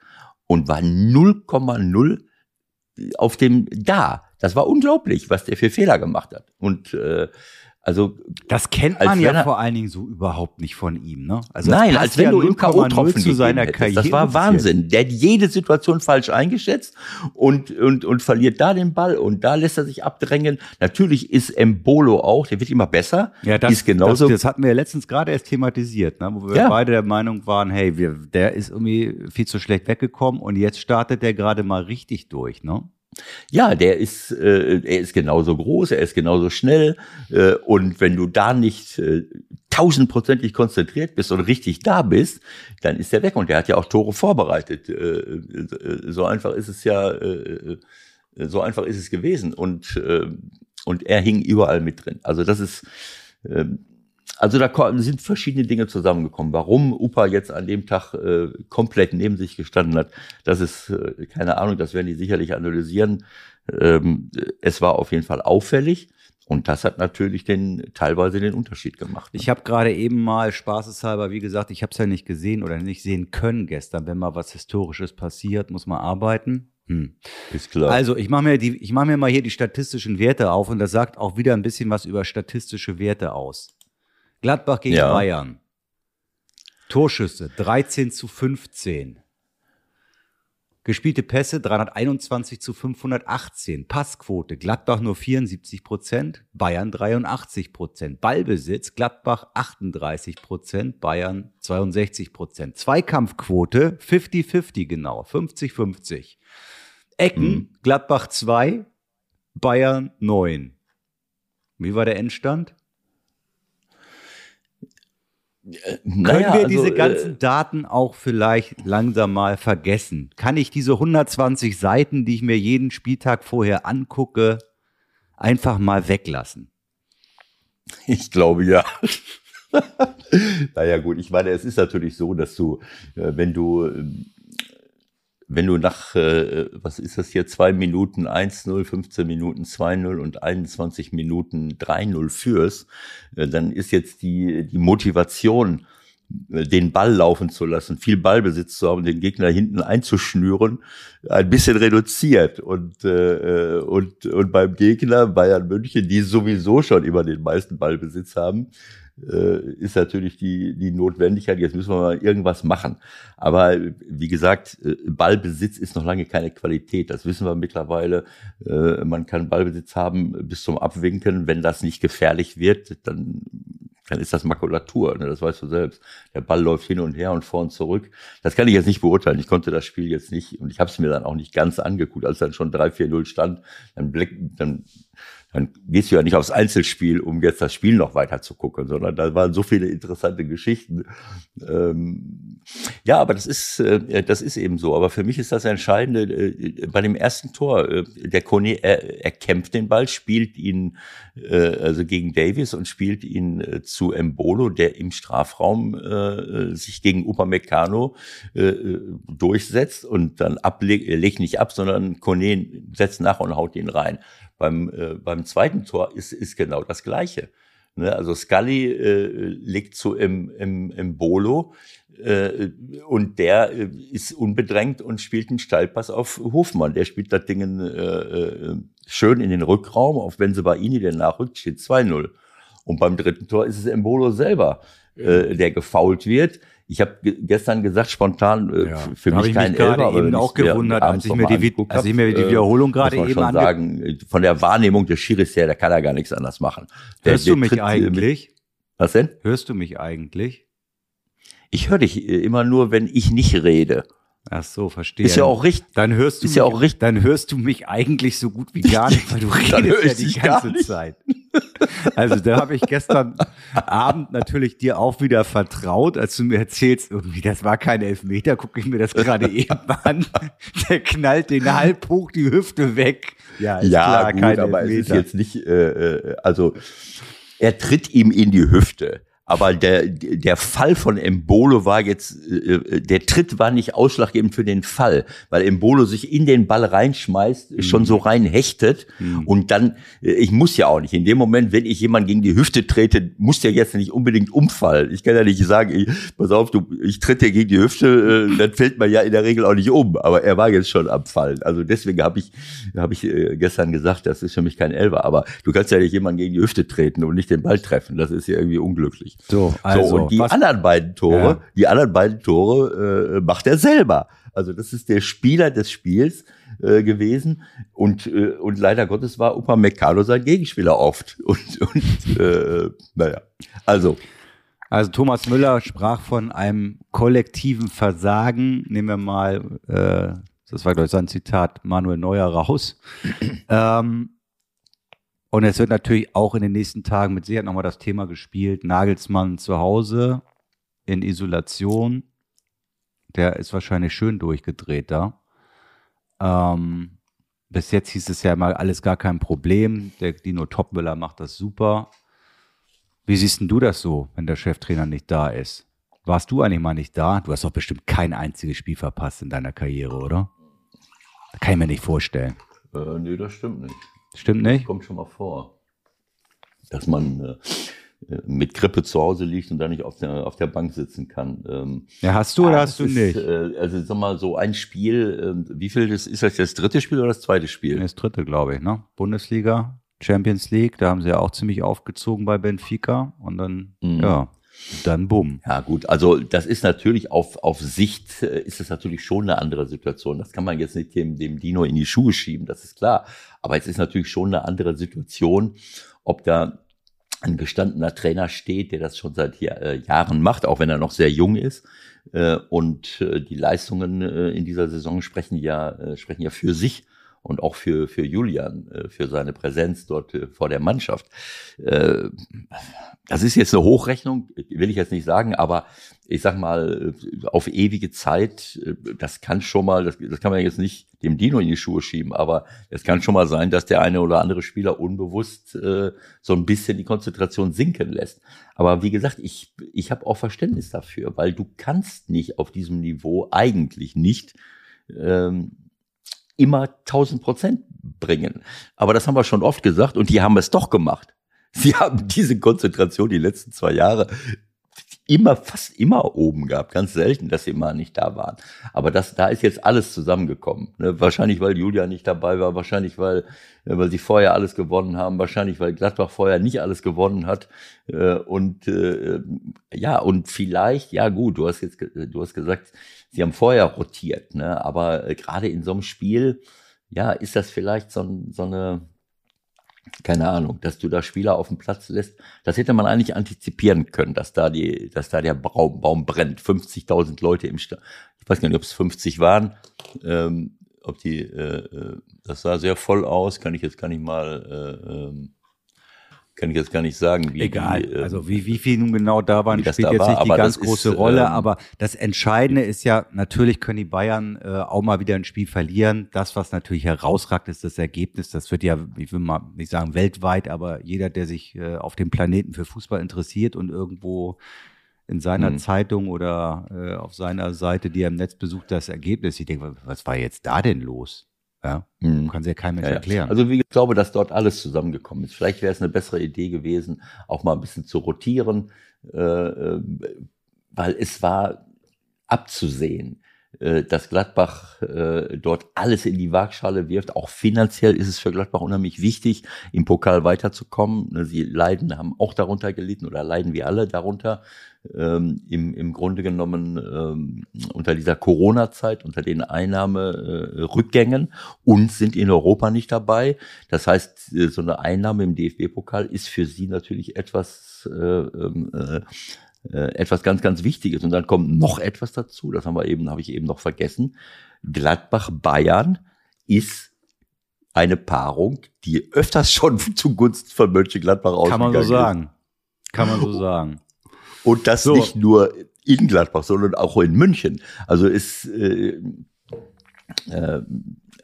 und war 0,0 auf dem da. Das war unglaublich, was der für Fehler gemacht hat. Und äh, also das kennt man ja vor allen Dingen so überhaupt nicht von ihm, ne? Also Nein, als wenn ja du im K.O.-Tropfen zu seiner Karriere. Das war Wahnsinn. Der hat jede Situation falsch eingeschätzt und, und, und verliert da den Ball und da lässt er sich abdrängen. Natürlich ist Embolo auch, der wird immer besser. Ja, das, ist genauso. Das, das hatten wir ja letztens gerade erst thematisiert, ne? wo wir ja. beide der Meinung waren, hey, wir, der ist irgendwie viel zu schlecht weggekommen und jetzt startet der gerade mal richtig durch, ne? Ja, der ist, äh, er ist genauso groß, er ist genauso schnell. Äh, und wenn du da nicht äh, tausendprozentig konzentriert bist und richtig da bist, dann ist er weg. Und der hat ja auch Tore vorbereitet. Äh, äh, so einfach ist es ja, äh, so einfach ist es gewesen. Und, äh, und er hing überall mit drin. Also das ist, äh, also da sind verschiedene Dinge zusammengekommen. Warum Upa jetzt an dem Tag äh, komplett neben sich gestanden hat, das ist äh, keine Ahnung, das werden die sicherlich analysieren. Ähm, es war auf jeden Fall auffällig. Und das hat natürlich den, teilweise den Unterschied gemacht. Ne? Ich habe gerade eben mal spaßeshalber, wie gesagt, ich habe es ja nicht gesehen oder nicht sehen können gestern. Wenn mal was Historisches passiert, muss man arbeiten. Hm. Ist klar. Also ich mache mir, die, ich mach mir mal hier die statistischen Werte auf und das sagt auch wieder ein bisschen was über statistische Werte aus. Gladbach gegen ja. Bayern. Torschüsse 13 zu 15. Gespielte Pässe 321 zu 518. Passquote Gladbach nur 74 Prozent, Bayern 83 Prozent. Ballbesitz Gladbach 38 Prozent, Bayern 62 Prozent. Zweikampfquote 50-50 genau, 50-50. Ecken mhm. Gladbach 2, Bayern 9. Wie war der Endstand? Können naja, wir diese also, ganzen äh, Daten auch vielleicht langsam mal vergessen? Kann ich diese 120 Seiten, die ich mir jeden Spieltag vorher angucke, einfach mal weglassen? Ich glaube ja. naja gut, ich meine, es ist natürlich so, dass du, äh, wenn du ähm, wenn du nach, äh, was ist das hier, zwei Minuten 1-0, 15 Minuten 2-0 und 21 Minuten 3-0 führst, äh, dann ist jetzt die, die Motivation, äh, den Ball laufen zu lassen, viel Ballbesitz zu haben, den Gegner hinten einzuschnüren, ein bisschen reduziert. Und, äh, und, und beim Gegner Bayern München, die sowieso schon immer den meisten Ballbesitz haben, äh, ist natürlich die, die Notwendigkeit, jetzt müssen wir mal irgendwas machen. Aber wie gesagt, äh, Ballbesitz ist noch lange keine Qualität. Das wissen wir mittlerweile. Äh, man kann Ballbesitz haben bis zum Abwinken. Wenn das nicht gefährlich wird, dann, dann ist das Makulatur. Ne? Das weißt du selbst. Der Ball läuft hin und her und vor und zurück. Das kann ich jetzt nicht beurteilen. Ich konnte das Spiel jetzt nicht und ich habe es mir dann auch nicht ganz angeguckt, als dann schon 3-4-0 stand. Dann, blick, dann dann gehst du ja nicht aufs Einzelspiel, um jetzt das Spiel noch weiter zu gucken, sondern da waren so viele interessante Geschichten. Ähm, ja, aber das ist, äh, das ist eben so. Aber für mich ist das Entscheidende äh, bei dem ersten Tor. Äh, der Kone, er, er kämpft den Ball, spielt ihn äh, also gegen Davis und spielt ihn äh, zu Embolo, der im Strafraum äh, sich gegen Upamecano durchsetzt und dann ablegt, legt nicht ab, sondern Kone setzt nach und haut ihn rein. Beim, äh, beim zweiten Tor ist, ist genau das Gleiche. Ne? Also Scully äh, legt zu im, im, im Bolo äh, und der äh, ist unbedrängt und spielt einen Steilpass auf Hofmann. Der spielt das Ding äh, äh, schön in den Rückraum, auf Benzebaini, der nachrückt, steht 2-0. Und beim dritten Tor ist es Embolo selber, äh, der gefault wird. Ich habe gestern gesagt, spontan, äh, ja, für mich kein mich Elber, aber eben auch gewundert, als ich, mir die, als ich mir die äh, Wiederholung gerade eben schon sagen, von der Wahrnehmung des Schiris her, da kann er gar nichts anders machen. Der, Hörst der du mich tritt, eigentlich? Was denn? Hörst du mich eigentlich? Ich höre dich äh, immer nur, wenn ich nicht rede. Ach so, verstehe. Ist ja auch richtig. Dann hörst du Ist mich, ja auch richtig. Dann hörst du mich eigentlich so gut wie gar nicht, weil du redest ja ich die ganze. Zeit. Also da habe ich gestern Abend natürlich dir auch wieder vertraut, als du mir erzählst, irgendwie, das war kein Elfmeter, gucke ich mir das gerade eben an. Der knallt den halb hoch die Hüfte weg. Ja, ist ja, klar, gut, kein aber es ist Elfmeter. jetzt nicht, äh, äh, also er tritt ihm in die Hüfte. Aber der, der Fall von Embolo war jetzt, äh, der Tritt war nicht ausschlaggebend für den Fall, weil Embolo sich in den Ball reinschmeißt, schon so rein hechtet und dann, äh, ich muss ja auch nicht, in dem Moment, wenn ich jemand gegen die Hüfte trete, muss der jetzt nicht unbedingt umfallen. Ich kann ja nicht sagen, ich, pass auf, du, ich trete dir gegen die Hüfte, äh, dann fällt man ja in der Regel auch nicht um, aber er war jetzt schon am Fallen. Also deswegen habe ich, habe ich äh, gestern gesagt, das ist für mich kein Elfer, aber du kannst ja nicht jemanden gegen die Hüfte treten und nicht den Ball treffen, das ist ja irgendwie unglücklich. So, also, so, und die was- anderen beiden Tore, Ja. die anderen beiden Tore äh, macht er selber. Also das ist der Spieler des Spiels äh, gewesen und äh, und leider Gottes war Upamecano sein Gegenspieler oft und und äh, naja, also Also Thomas Müller sprach von einem kollektiven Versagen. Nehmen wir mal, äh, das war glaube ich sein Zitat, Manuel Neuer raus. ähm, und es wird natürlich auch in den nächsten Tagen mit Sicherheit nochmal das Thema gespielt. Nagelsmann zu Hause in Isolation. Der ist wahrscheinlich schön durchgedreht da. Ähm, bis jetzt hieß es ja mal alles gar kein Problem. Der Dino Topmüller macht das super. Wie siehst denn du das so, wenn der Cheftrainer nicht da ist? Warst du eigentlich mal nicht da? Du hast doch bestimmt kein einziges Spiel verpasst in deiner Karriere, oder? Das kann ich mir nicht vorstellen. äh, nee, das stimmt nicht. Stimmt nicht? Kommt schon mal vor, dass man äh, äh, mit Grippe zu Hause liegt und dann nicht auf der auf der Bank sitzen kann. Ähm, Ja, hast du oder Ah, hast du das ist, nicht? Äh, also sag mal, so ein Spiel, äh, wie viel das, ist das das dritte Spiel oder das zweite Spiel? Das dritte, glaube ich, ne? Bundesliga, Champions League, da haben sie ja auch ziemlich aufgezogen bei Benfica und dann, Mhm. ja, dann bumm. Ja gut, also das ist natürlich auf, auf Sicht, äh, ist es natürlich schon eine andere Situation. Das kann man jetzt nicht dem, dem Dino in die Schuhe schieben, das ist klar. Aber es ist natürlich schon eine andere Situation, ob da ein gestandener Trainer steht, der das schon seit äh, Jahren macht, auch wenn er noch sehr jung ist. Äh, und äh, die Leistungen äh, in dieser Saison sprechen ja, äh, sprechen ja für sich und auch für, für Julian, äh, für seine Präsenz dort äh, vor der Mannschaft. Äh, das ist jetzt eine Hochrechnung, will ich jetzt nicht sagen, aber ich sag mal, auf ewige Zeit, das kann schon mal, das, das kann man jetzt nicht dem Dino in die Schuhe schieben, aber es kann schon mal sein, dass der eine oder andere Spieler unbewusst so ein bisschen die Konzentration sinken lässt. Aber wie gesagt, ich, ich habe auch Verständnis dafür, weil du kannst nicht auf diesem Niveau eigentlich nicht ähm, immer 1000 Prozent bringen. Aber das haben wir schon oft gesagt und die haben es doch gemacht. Sie haben diese Konzentration die letzten zwei Jahre immer, fast immer oben gehabt. Ganz selten, dass sie mal nicht da waren. Aber das, da ist jetzt alles zusammengekommen. Ne? Wahrscheinlich, weil Julia nicht dabei war, wahrscheinlich, weil, äh, weil sie vorher alles gewonnen haben, wahrscheinlich, weil Gladbach vorher nicht alles gewonnen hat. Äh, Und äh, ja, und vielleicht, ja gut, du hast jetzt, du hast gesagt, sie haben vorher rotiert, ne? Aber äh, gerade in so einem Spiel, ja, ist das vielleicht so, so eine, keine Ahnung, dass du da Spieler auf dem Platz lässt. Das hätte man eigentlich antizipieren können, dass da die, dass da der Baum, Baum brennt. 50.000 Leute im Stadion. Ich weiß gar nicht, ob es 50 waren. Ähm, ob die, äh, äh, das sah sehr voll aus. Kann ich jetzt gar nicht mal, äh, ähm, kann ich jetzt gar nicht sagen. Wie Egal, die, äh, also wie, wie viel nun genau da waren, wie spielt jetzt war, nicht die ganz große ist, Rolle, ähm, aber das Entscheidende ist ja, natürlich können die Bayern äh, auch mal wieder ein Spiel verlieren. Das, was natürlich herausragt, ist das Ergebnis. Das wird ja, ich will mal nicht sagen weltweit, aber jeder, der sich äh, auf dem Planeten für Fußball interessiert und irgendwo in seiner Mhm. Zeitung oder äh, auf seiner Seite, die er im Netz besucht, das Ergebnis. Ich denke, was war jetzt da denn los? Ja, Mhm. kann sich ja kein Mensch Ja, erklären. Also wie ich glaube, dass dort alles zusammengekommen ist. Vielleicht wäre es eine bessere Idee gewesen, auch mal ein bisschen zu rotieren, äh, äh, weil es war abzusehen, dass Gladbach äh, dort alles in die Waagschale wirft. Auch finanziell ist es für Gladbach unheimlich wichtig, im Pokal weiterzukommen. Ne, Sie leiden, haben auch darunter gelitten oder leiden wir alle darunter. Ähm, im, Im Grunde genommen ähm, unter dieser Corona-Zeit, unter den Einnahmerückgängen und sind in Europa nicht dabei. Das heißt, äh, so eine Einnahme im DFB-Pokal ist für sie natürlich etwas, äh, ähm, äh, äh, etwas ganz, ganz Wichtiges. Und dann kommt noch etwas dazu, das haben wir eben, habe ich eben noch vergessen. Gladbach-Bayern ist eine Paarung, die öfters schon zugunsten von Mönchengladbach ausgegangen Kann man so ist. sagen. Kann man so sagen. Und das So. nicht nur in Gladbach, sondern auch in München. Also ist, äh, äh,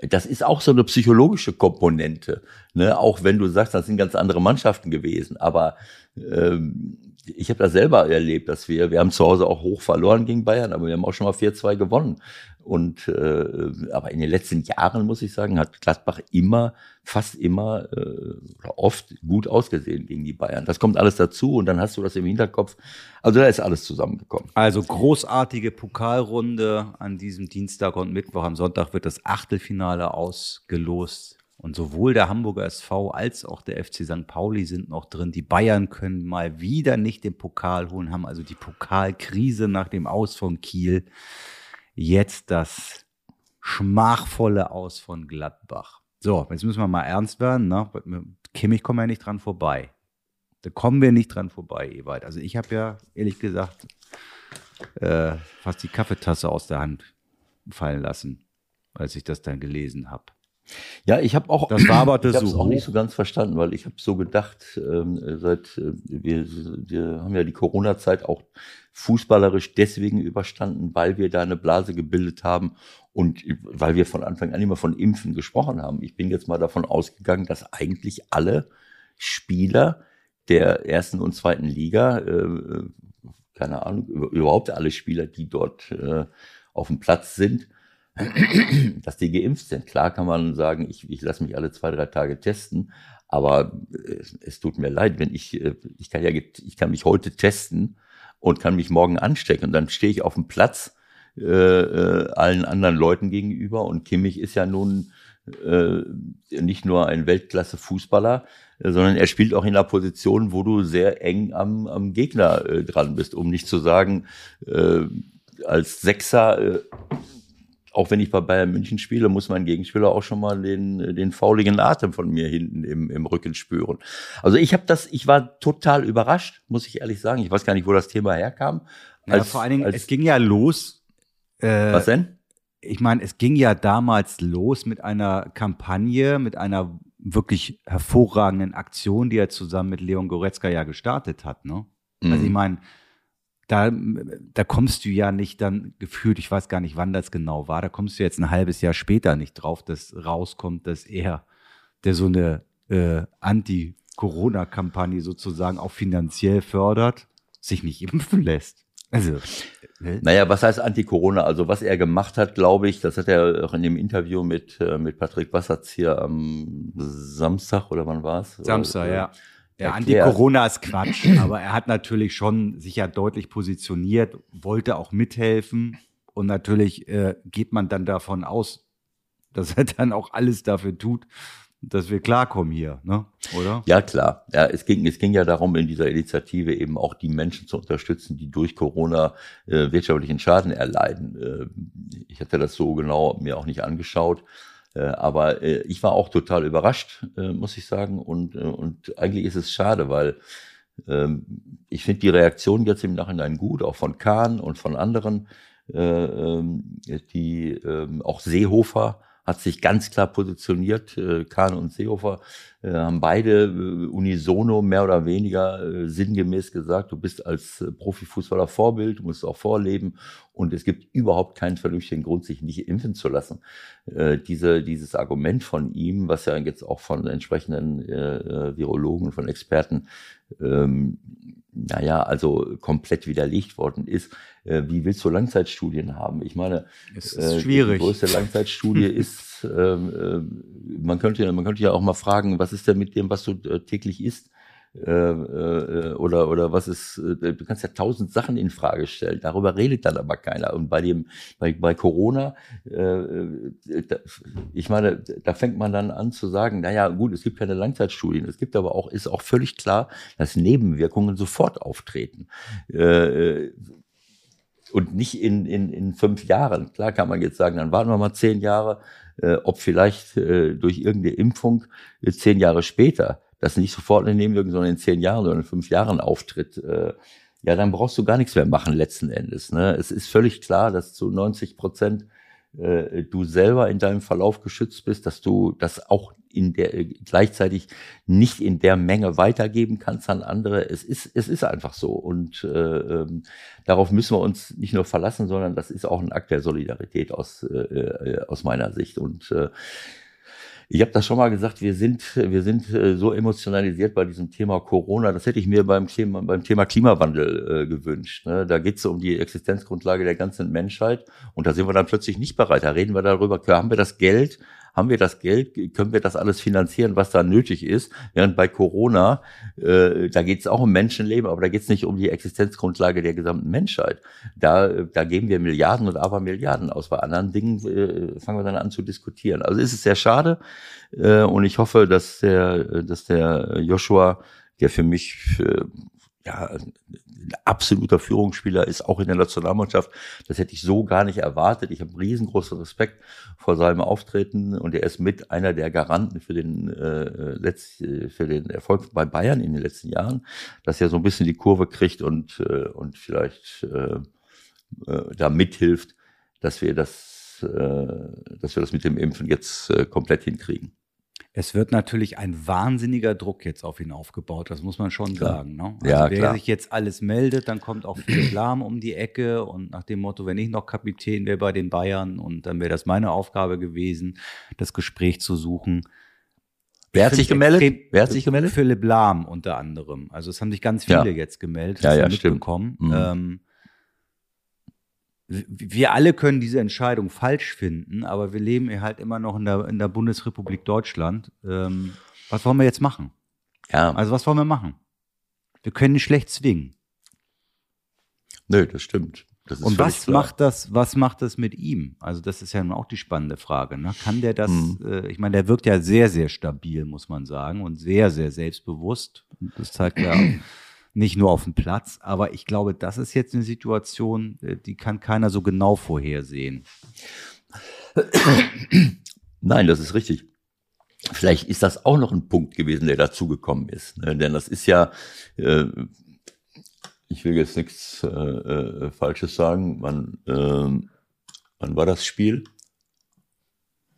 das ist auch so eine psychologische Komponente. Ne? Auch wenn du sagst, das sind ganz andere Mannschaften gewesen. Aber ähm, ich habe das selber erlebt, dass wir, wir haben zu Hause auch hoch verloren gegen Bayern, aber wir haben auch schon mal 4-2 gewonnen. Und äh, aber in den letzten Jahren muss ich sagen, hat Gladbach immer, fast immer äh, oder oft gut ausgesehen gegen die Bayern. Das kommt alles dazu und dann hast du das im Hinterkopf. Also da ist alles zusammengekommen. Also großartige Pokalrunde an diesem Dienstag und Mittwoch. Am Sonntag wird das Achtelfinale ausgelost. Und sowohl der Hamburger SV als auch der FC St. Pauli sind noch drin. Die Bayern können mal wieder nicht den Pokal holen, haben also die Pokalkrise nach dem Aus von Kiel. Jetzt das schmachvolle Aus von Gladbach. So, jetzt müssen wir mal ernst werden. Ne? Kimmich kommen wir nicht dran vorbei. Da kommen wir nicht dran vorbei, Ewald. Also ich habe ja ehrlich gesagt äh, fast die Kaffeetasse aus der Hand fallen lassen, als ich das dann gelesen habe. Ja, ich habe auch, Das war aber das ich so auch nicht so ganz verstanden, weil ich habe so gedacht, ähm, seit äh, wir, wir haben ja die Corona-Zeit auch fußballerisch deswegen überstanden, weil wir da eine Blase gebildet haben und weil wir von Anfang an immer von Impfen gesprochen haben. Ich bin jetzt mal davon ausgegangen, dass eigentlich alle Spieler der ersten und zweiten Liga, äh, keine Ahnung, über- überhaupt alle Spieler, die dort äh, auf dem Platz sind, dass die geimpft sind. Klar kann man sagen, ich, ich lasse mich alle zwei, drei Tage testen, aber äh, es tut mir leid, wenn ich, äh, ich kann ja, ich kann mich heute testen und kann mich morgen anstecken und dann stehe ich auf dem Platz äh, äh, allen anderen Leuten gegenüber und Kimmich ist ja nun äh, nicht nur ein Weltklasse-Fußballer, sondern er spielt auch in einer Position, wo du sehr eng am, am Gegner äh, dran bist, um nicht zu sagen, äh, als Sechser äh, auch wenn ich bei Bayern München spiele, muss mein Gegenspieler auch schon mal den, den fauligen Atem von mir hinten im, im Rücken spüren. Also ich habe das, ich war total überrascht, muss ich ehrlich sagen. Ich weiß gar nicht, wo das Thema herkam. Ja, vor allen Dingen, als, es ging ja los. Äh, was denn? ich meine, es ging ja damals los mit einer Kampagne, mit einer wirklich hervorragenden Aktion, die er zusammen mit Leon Goretzka ja gestartet hat. Ne? Also ich Mhm. meine, da, da kommst du ja nicht dann gefühlt, ich weiß gar nicht, wann das genau war, da kommst du jetzt ein halbes Jahr später nicht drauf, dass rauskommt, dass er, der so eine äh, Anti-Corona-Kampagne sozusagen auch finanziell fördert, sich nicht impfen lässt. Also, ne? Naja, was heißt Anti-Corona? Also was er gemacht hat, glaube ich, das hat er auch in dem Interview mit, äh, mit Patrick Wasserz hier am Samstag oder wann war es? Samstag, ja. Ja, erklärt. Anti-Corona ist Quatsch, aber er hat natürlich schon sich ja deutlich positioniert, wollte auch mithelfen und natürlich äh, geht man dann davon aus, dass er dann auch alles dafür tut, dass wir klarkommen hier, ne? Oder? Ja, klar. Ja, es ging, es ging ja darum, in dieser Initiative eben auch die Menschen zu unterstützen, die durch Corona äh, wirtschaftlichen Schaden erleiden. Äh, ich hatte das so genau mir auch nicht angeschaut. Äh, aber äh, ich war auch total überrascht, äh, muss ich sagen. Und, und eigentlich ist es schade, weil ähm, ich finde die Reaktion jetzt im Nachhinein gut, auch von Kahn und von anderen. Äh, ähm, die ähm, auch Seehofer hat sich ganz klar positioniert. Kahn und Seehofer haben beide äh, unisono mehr oder weniger äh, sinngemäß gesagt, du bist als äh, Profifußballer Vorbild, du musst auch vorleben und es gibt überhaupt keinen vernünftigen Grund, sich nicht impfen zu lassen. Diese, dieses Argument von ihm, was ja jetzt auch von entsprechenden äh, Virologen, von Experten ähm, naja, also komplett widerlegt worden ist. Äh, wie willst du Langzeitstudien haben? Ich meine, Es ist schwierig. Die größte Langzeitstudie ist, ähm, äh, man könnte, man könnte ja auch mal fragen, was ist denn mit dem, was du äh, täglich isst? Äh, äh, oder oder was ist äh, du kannst ja tausend Sachen in Frage stellen darüber redet dann aber keiner und bei dem bei, bei Corona äh, da, ich meine da fängt man dann an zu sagen naja gut es gibt keine Langzeitstudien es gibt aber auch ist auch völlig klar dass Nebenwirkungen sofort auftreten und nicht in, in, in fünf Jahren. Klar kann man jetzt sagen, dann warten wir mal zehn Jahre, äh, ob vielleicht äh, durch irgendeine Impfung äh, zehn Jahre später das nicht sofort eine Nebenwirkung, sondern in zehn Jahren oder in fünf Jahren auftritt. Äh, ja, dann brauchst du gar nichts mehr machen letzten Endes. Ne? Es ist völlig klar, dass zu 90 Prozent äh, du selber in deinem Verlauf geschützt bist, dass du das auch in der äh, gleichzeitig nicht in der Menge weitergeben kannst an andere. Es ist es ist einfach so und äh, ähm, darauf müssen wir uns nicht nur verlassen, sondern das ist auch ein Akt der Solidarität aus äh, äh aus meiner Sicht und äh, ich habe das schon mal gesagt, wir sind, wir sind äh, so emotionalisiert bei diesem Thema Corona. Das hätte ich mir beim Thema, beim Thema Klimawandel äh, gewünscht. Ne? Da geht es um die Existenzgrundlage der ganzen Menschheit. Und da sind wir dann plötzlich nicht bereit. Da reden wir darüber, haben wir das Geld, haben wir das Geld, können wir das alles finanzieren, was da nötig ist. Während bei Corona, äh, da geht es auch um Menschenleben, aber da geht es nicht um die Existenzgrundlage der gesamten Menschheit. Da, da geben wir Milliarden und aber Milliarden aus. Bei anderen Dingen äh, fangen wir dann an zu diskutieren. Also ist es sehr schade äh, und ich hoffe, dass der, dass der Joshua, der für mich für, ja, absoluter Führungsspieler ist, auch in der Nationalmannschaft. Das hätte ich so gar nicht erwartet. Ich habe riesengroßen Respekt vor seinem Auftreten und er ist mit einer der Garanten für den, äh, Letz-, für den Erfolg bei Bayern in den letzten Jahren, dass er so ein bisschen die Kurve kriegt und, äh, und vielleicht äh, äh, da mithilft, dass wir das, äh, dass wir das mit dem Impfen jetzt äh, komplett hinkriegen. Es wird natürlich ein wahnsinniger Druck jetzt auf ihn aufgebaut, das muss man schon klar. sagen. Ne? Also ja, wer klar. sich jetzt alles meldet, dann kommt auch viel Lahm um die Ecke und nach dem Motto, wenn ich noch Kapitän wäre bei den Bayern und dann wäre das meine Aufgabe gewesen, das Gespräch zu suchen. Wer hat sich gemeldet? Wer hat sich gemeldet? Philipp Lahm unter anderem. Also es haben sich ganz viele ja. jetzt gemeldet, ja, ja, mitbekommen. Mhm. Ähm, wir alle können diese Entscheidung falsch finden, aber wir leben halt immer noch in der, in der Bundesrepublik Deutschland. Ähm, was wollen wir jetzt machen? Ja. Also was wollen wir machen? Wir können nicht schlecht zwingen. Nö, das stimmt. Das Und was macht das, was macht das mit ihm? Also das ist ja nun auch die spannende Frage. Ne? Kann der das, mhm. äh, ich meine, der wirkt ja sehr, sehr stabil, muss man sagen, und sehr, sehr selbstbewusst. Das zeigt ja nicht nur auf dem Platz. Aber ich glaube, das ist jetzt eine Situation, äh, die kann keiner so genau vorhersehen. Nein, das ist richtig. Vielleicht ist das auch noch ein Punkt gewesen, der dazugekommen ist. Ne? Denn das ist ja, äh, ich will jetzt nichts äh, äh, Falsches sagen. Wann, äh, wann war das Spiel?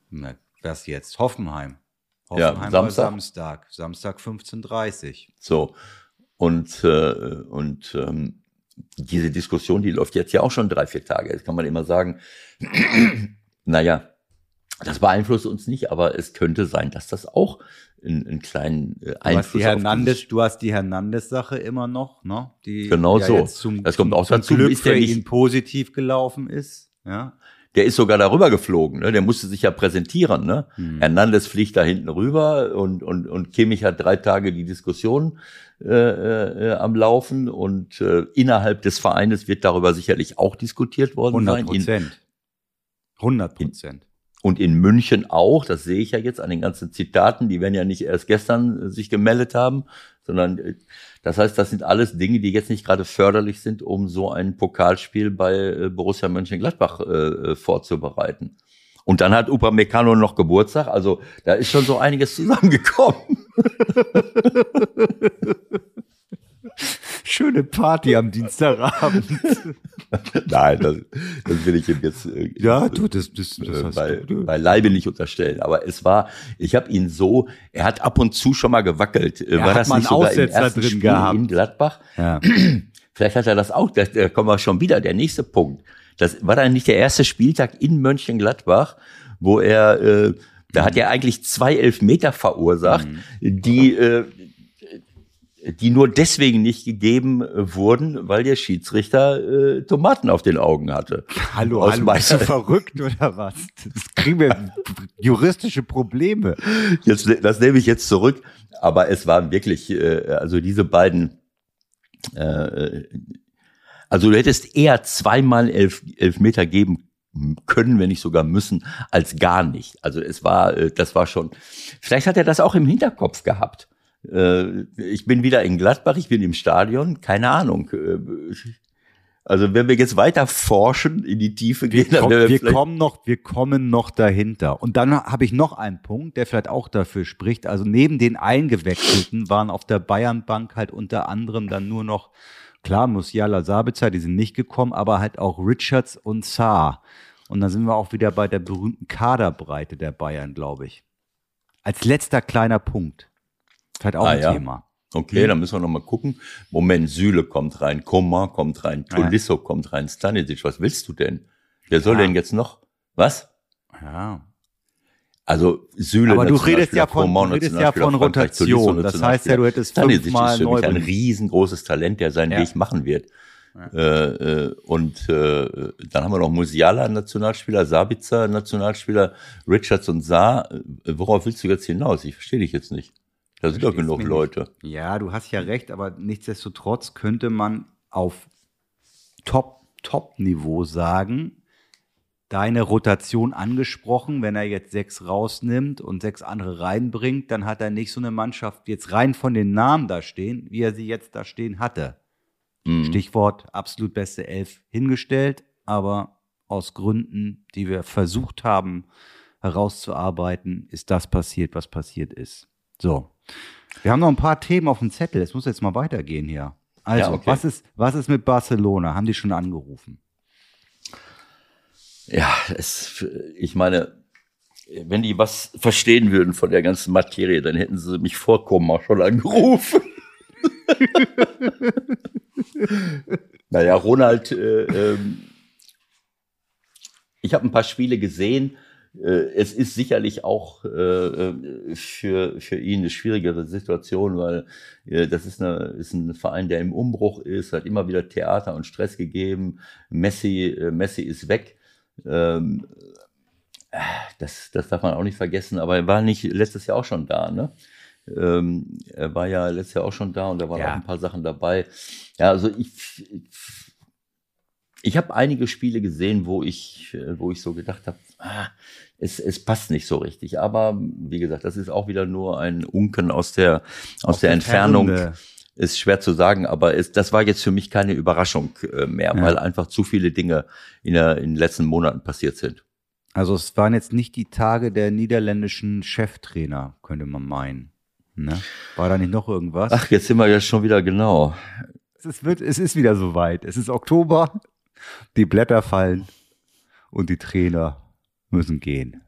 Na, das jetzt? Hoffenheim. Hoffenheim ja, Samstag. Samstag. Samstag 15.30 So. Und, äh, und ähm, diese Diskussion, die läuft jetzt ja auch schon drei, vier Tage. Jetzt kann man immer sagen, naja, das beeinflusst uns nicht, aber es könnte sein, dass das auch einen, einen kleinen äh, Einfluss du hast die Hernandez, Du hast die Hernandez-Sache immer noch, ne? Die genau ja so. Zum, das kommt auch dazu, Glück ist der nicht, ihn positiv gelaufen ist. Ja. Der ist sogar darüber geflogen, ne? Der musste sich ja präsentieren, ne? Hm. Hernandez fliegt da hinten rüber und und und Kimmich hat drei Tage die Diskussion äh, äh, am Laufen und äh, innerhalb des Vereines wird darüber sicherlich auch diskutiert worden 100 Prozent. 100 Prozent. Und in München auch, das sehe ich ja jetzt an den ganzen Zitaten, die werden ja nicht erst gestern äh, sich gemeldet haben, sondern äh, das heißt, das sind alles Dinge, die jetzt nicht gerade förderlich sind, um so ein Pokalspiel bei äh, Borussia Mönchengladbach äh, vorzubereiten. Und dann hat Upamecano noch Geburtstag, also da ist schon so einiges zusammengekommen. Schöne Party am Dienstagabend. Nein, das, das will ich ihm jetzt äh, ja, du, das, das, das äh, bei, du. Leibe nicht unterstellen. Aber es war, ich habe ihn so, er hat ab und zu schon mal gewackelt. Er war das nicht sogar Aussetzer im ersten drin Spiel gehabt. in Gladbach? Ja. Vielleicht hat er das auch. Da, da kommen wir schon wieder. Der nächste Punkt. Das war dann nicht der erste Spieltag in Mönchengladbach, wo er, äh, da hat er eigentlich zwei Elfmeter verursacht, mhm. die, äh, die nur deswegen nicht gegeben wurden, weil der Schiedsrichter äh, Tomaten auf den Augen hatte. Hallo, Aus hallo, bist du verrückt oder was? Das kriegen wir juristische Probleme. Jetzt, das nehme ich jetzt zurück, aber es waren wirklich, äh, also diese beiden äh, also du hättest eher zweimal elf, elf Meter geben können, wenn nicht sogar müssen, als gar nicht. Also es war, äh, das war schon, vielleicht hat er das auch im Hinterkopf gehabt. Äh, ich bin wieder in Gladbach, ich bin im Stadion, keine Ahnung. Äh, also wenn wir jetzt weiter forschen, in die Tiefe gehen, komm, wir, wir kommen noch, wir kommen noch dahinter. Und dann habe ich noch einen Punkt, der vielleicht auch dafür spricht. Also neben den Eingewechselten waren auf der Bayernbank halt unter anderem dann nur noch klar, Musiala, Sabitzer, die sind nicht gekommen, aber halt auch Richards und Saar. Und dann sind wir auch wieder bei der berühmten Kaderbreite der Bayern, glaube ich. Als letzter kleiner Punkt. Vielleicht auch Ah, ein ja. Thema. Okay, Mhm. dann müssen wir noch mal gucken. Moment, Süle kommt rein, Koma kommt rein, Tolisso kommt rein, Stanisic, was willst du denn? Wer soll Ja. denn jetzt noch? Was? Ja. Also Süle Aber du redest ja von- Coman du redest ja von Rotation. Das heißt ja, du hättest Stanisic fünfmal ist für mich ein riesengroßes Talent, der seinen Ja. Weg machen wird. Äh, äh, und äh, dann haben wir noch Musiala, Nationalspieler, Sabitzer, Nationalspieler, Richards und Saar. Äh, Worauf willst du jetzt hinaus? Ich verstehe dich jetzt nicht. Da sind doch genug Leute. Ja, du hast ja recht, aber nichtsdestotrotz könnte man auf Top, Top-Niveau sagen, deine Rotation angesprochen, wenn er jetzt sechs rausnimmt und sechs andere reinbringt, dann hat er nicht so eine Mannschaft jetzt rein von den Namen da stehen, wie er sie jetzt da stehen hatte. Mhm. Stichwort absolut beste Elf hingestellt, aber aus Gründen, die wir versucht haben herauszuarbeiten, ist das passiert, was passiert ist. So. Wir haben noch ein paar Themen auf dem Zettel. Es muss jetzt mal weitergehen hier. Also, Ja, okay. was, ist, was ist mit Barcelona? Haben die schon angerufen? Ja, es, ich meine, wenn die was verstehen würden von der ganzen Materie, dann hätten sie mich vorkommen auch schon angerufen. naja, Ronald, äh, ähm, ich habe ein paar Spiele gesehen. Äh, es ist sicherlich auch äh, äh, für, für ihn eine schwierigere Situation, weil äh, das ist, eine, ist ein Verein, der im Umbruch ist, hat immer wieder Theater und Stress gegeben. Messi, äh, Messi ist weg. Ähm, äh, das, das darf man auch nicht vergessen, aber er war nicht letztes Jahr auch schon da, ne? Ähm, er war ja letztes Jahr auch schon da und da waren Ja. auch ein paar Sachen dabei. Ja, also ich, ich habe einige Spiele gesehen, wo ich, wo ich so gedacht habe, ah, es, es passt nicht so richtig. Aber wie gesagt, das ist auch wieder nur ein Unken aus der, aus, der, Entfernung. Ferne. Ist schwer zu sagen, aber es, das war jetzt für mich keine Überraschung äh, mehr, Ja. weil einfach zu viele Dinge in, der, in den letzten Monaten passiert sind. Also, es waren jetzt nicht die Tage der niederländischen Cheftrainer, könnte man meinen. Ne? War da nicht noch irgendwas? Ach, jetzt sind wir ja schon wieder genau. Es ist, wird, es ist wieder soweit. Es ist Oktober, die Blätter fallen und die Trainer müssen gehen.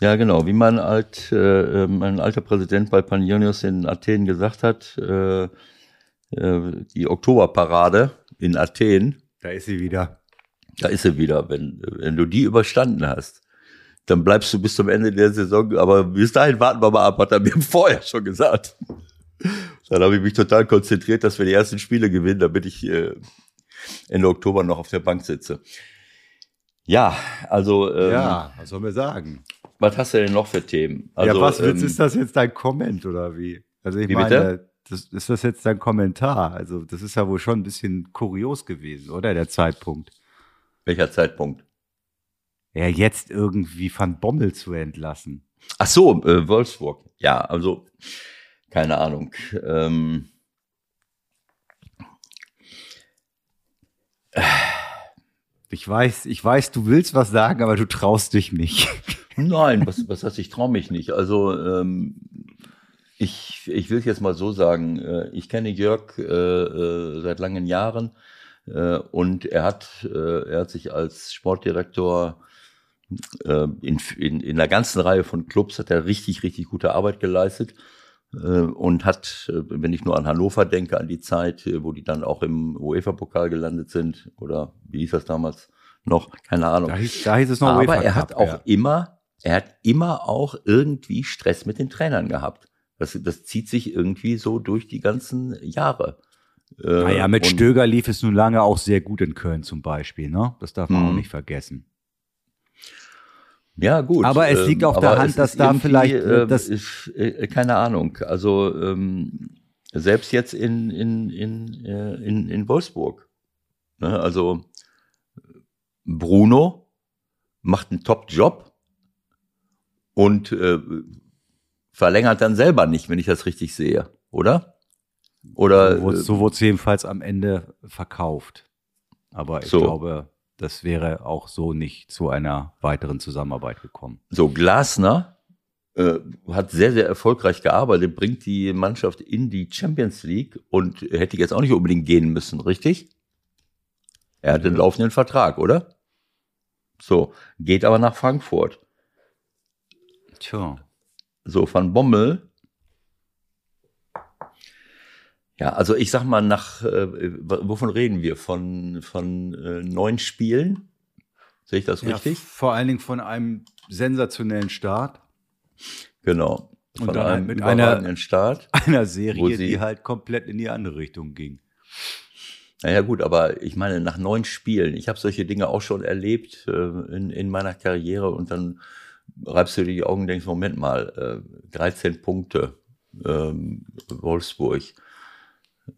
Ja, genau. Wie mein, alt, äh, äh, mein alter Präsident bei Panionios in Athen gesagt hat, äh, äh, die Oktoberparade in Athen, Da ist sie wieder. da ist sie wieder. Wenn, wenn du die überstanden hast, dann bleibst du bis zum Ende der Saison. Aber bis dahin warten wir mal ab, hat er mir vorher schon gesagt. Dann habe ich mich total konzentriert, dass wir die ersten Spiele gewinnen, damit ich äh, Ende Oktober noch auf der Bank sitze. Ja, also ähm, ja, was sollen wir sagen? was hast du denn noch für Themen? Also, ja, was ähm, ist das jetzt dein Comment oder wie? Also ich Wie meine, bitte? das, ist das jetzt dein Kommentar? Also das ist ja wohl schon ein bisschen kurios gewesen, oder der Zeitpunkt? welcher Zeitpunkt? Ja, jetzt irgendwie Van Bommel zu entlassen. Ach so, äh, Wolfsburg. Ja, also keine Ahnung. Ähm, Ich weiß, ich weiß, du willst was sagen, aber du traust dich nicht. nein, was, was heißt, ich traue mich nicht. Also ähm, ich, ich will es jetzt mal so sagen. Äh, ich kenne Jörg äh, äh, seit langen Jahren äh, und er hat, äh, er hat sich als Sportdirektor äh, in, in, in einer ganzen Reihe von Clubs hat er richtig, richtig gute Arbeit geleistet. Äh, und hat, äh, wenn ich nur an Hannover denke, an die Zeit, äh, wo die dann auch im UEFA-Pokal gelandet sind, oder wie hieß das damals noch, keine Ahnung. Da hieß, da hieß es noch Aber UEFA er hat auch ja. immer, er hat immer auch irgendwie Stress mit den Trainern gehabt. Das, das zieht sich irgendwie so durch die ganzen Jahre. Naja, mit und- Stöger lief es nun lange auch sehr gut in Köln zum Beispiel, ne? Das darf man Mhm. auch nicht vergessen. Ja, gut. Aber es liegt auf der Hand, es dass da vielleicht, äh, äh, das- ist, äh, keine Ahnung. Also ähm, selbst jetzt in, in, in, äh, in, in Wolfsburg. Ne, also Bruno macht einen Top-Job und äh, verlängert dann selber nicht, wenn ich das richtig sehe, oder? Oder so wurde äh, so es jedenfalls am Ende verkauft. Aber ich So. glaube, das wäre auch so nicht zu einer weiteren Zusammenarbeit gekommen. so Glasner äh, hat sehr, sehr erfolgreich gearbeitet, bringt die Mannschaft in die Champions League und hätte jetzt auch nicht unbedingt gehen müssen, richtig? Er hat den laufenden Vertrag, oder? So, geht aber nach Frankfurt. Tja. So, Van Bommel. Ja, also ich sag mal, nach, äh, wovon reden wir? Von, von äh, neun Spielen? Sehe ich das Ja, richtig? vor allen Dingen von einem sensationellen Start, Genau. Und Von dann halt einem mit einer- Start. einer Serie, sie- die halt komplett in die andere Richtung ging. Naja gut, aber ich meine, nach neun Spielen, ich habe solche Dinge auch schon erlebt äh, in, in meiner Karriere und dann reibst du dir die Augen und denkst, Moment mal, äh, 13 Punkte, ähm, Wolfsburg.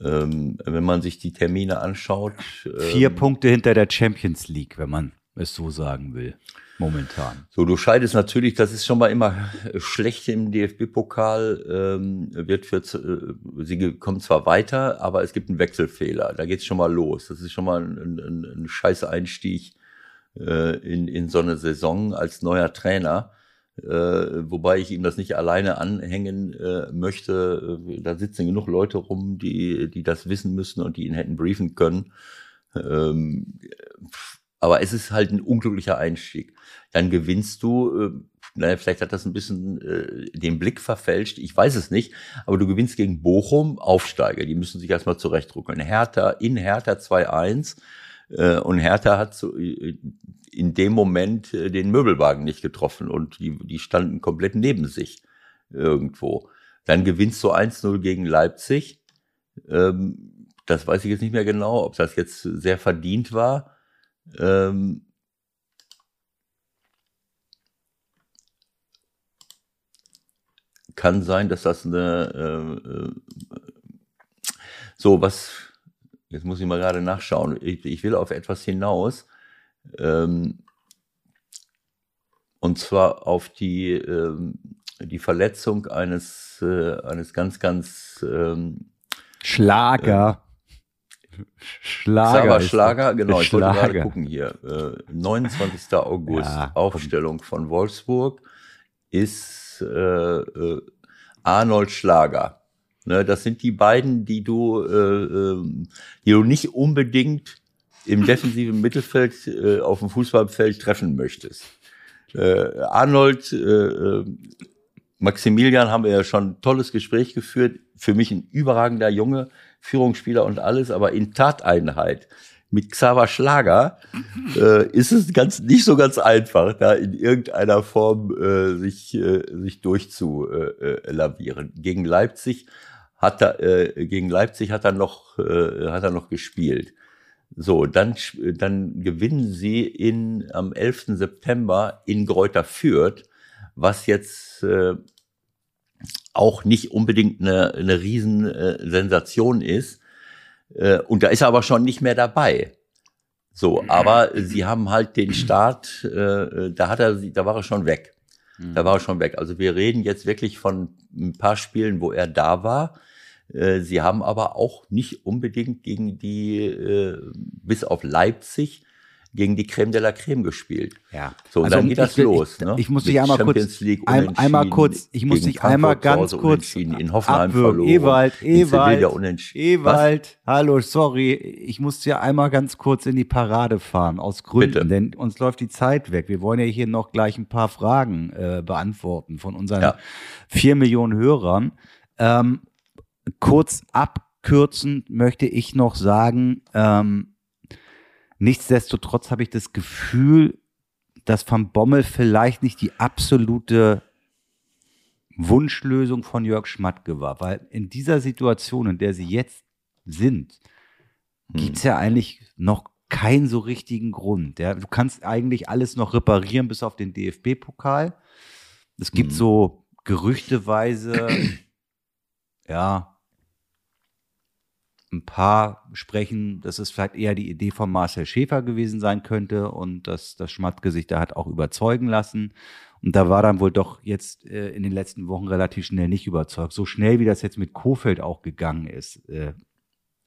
Ähm, wenn man sich die Termine anschaut. ähm, Vier Punkte hinter der Champions League, wenn man es so sagen will, momentan. So, du scheidest natürlich, das ist schon mal immer schlecht im DFB-Pokal, ähm, wird für, äh, sie kommen zwar weiter, aber es gibt einen Wechselfehler. Da geht's schon mal los. Das ist schon mal ein, ein, ein scheiß Einstieg äh, in, in so eine Saison als neuer Trainer. Äh, wobei ich ihm das nicht alleine anhängen äh, möchte. Äh, Da sitzen genug Leute rum, die, die das wissen müssen und die ihn hätten briefen können. Ähm, aber es ist halt ein unglücklicher Einstieg. Dann gewinnst du, äh, naja, vielleicht hat das ein bisschen äh, den Blick verfälscht, ich weiß es nicht, aber du gewinnst gegen Bochum, Aufsteiger, die müssen sich erstmal zurechtruckeln. Hertha, in Hertha 2-1 äh, und Hertha hat so, äh, in dem Moment äh, den Möbelwagen nicht getroffen und die, die standen komplett neben sich irgendwo. Dann gewinnst du 1-0 gegen Leipzig. Ähm, das weiß ich jetzt nicht mehr genau, ob das jetzt sehr verdient war. Ähm, kann sein, dass das eine so was jetzt muss ich mal gerade nachschauen. Ich, ich will auf etwas hinaus. Ähm, und zwar auf die ähm, die Verletzung eines äh, eines ganz ganz ähm, Schlager. Schlager. Xaver ist Schlager, genau, ich wollte gerade Schlager. gucken hier. Äh, 29. August, Ja, Aufstellung von Wolfsburg ist äh, äh, Arnold Schlager. Ne, das sind die beiden, die du, äh, ähm, die du nicht unbedingt im defensiven Mittelfeld äh, auf dem Fußballfeld treffen möchtest. Äh, Arnold, äh, äh, Maximilian haben wir ja schon ein tolles Gespräch geführt. Für mich ein überragender Junge, Führungsspieler und alles, aber in Tateinheit mit Xaver Schlager äh, ist es ganz nicht so ganz einfach, da in irgendeiner Form äh, sich äh, sich durchzulavieren. Äh, lavieren. gegen Leipzig hat er äh, gegen Leipzig hat er noch äh, hat er noch gespielt. So, dann dann gewinnen sie in am 11. September in Greuther Fürth, was jetzt äh, auch nicht unbedingt eine, eine riesen äh, ist. Äh, und da ist er aber schon nicht mehr dabei. So, aber sie haben halt den Start, äh, da hat er, da war er schon weg. Da war er schon weg. Also wir reden jetzt wirklich von ein paar Spielen, wo er da war. Äh, Sie haben aber auch nicht unbedingt gegen die, äh, bis auf Leipzig, gegen die Creme de la Creme gespielt. Ja. So, Also, dann geht das ich- los. ich- ne? ich muss Mit dich einmal kurz- Champions ein- einmal kurz- ich muss dich einmal ganz kurz in Hoffenheim abwürgen. verloren. Ewald, Ewald. Ewald, hallo, sorry, ich muss dir einmal ganz kurz in die Parade fahren, aus Gründen, Bitte. denn uns läuft die Zeit weg. Wir wollen ja hier noch gleich ein paar Fragen äh, beantworten von unseren Ja. vier Millionen Hörern. Ähm, kurz abkürzend möchte ich noch sagen, ähm, nichtsdestotrotz habe ich das Gefühl, dass Van Bommel vielleicht nicht die absolute Wunschlösung von Jörg Schmatke war, weil in dieser Situation, in der sie jetzt sind, gibt's ja eigentlich noch keinen so richtigen Grund. Ja? Du kannst eigentlich alles noch reparieren bis auf den DFB-Pokal. Es gibt Mhm. so gerüchteweise, ja, ein paar sprechen, dass es vielleicht eher die Idee von Marcel Schäfer gewesen sein könnte und dass das Schmatke sich da hat auch überzeugen lassen. Und da war dann wohl doch jetzt äh, in den letzten Wochen relativ schnell nicht überzeugt. So schnell wie das jetzt mit Kofeld auch gegangen ist, äh,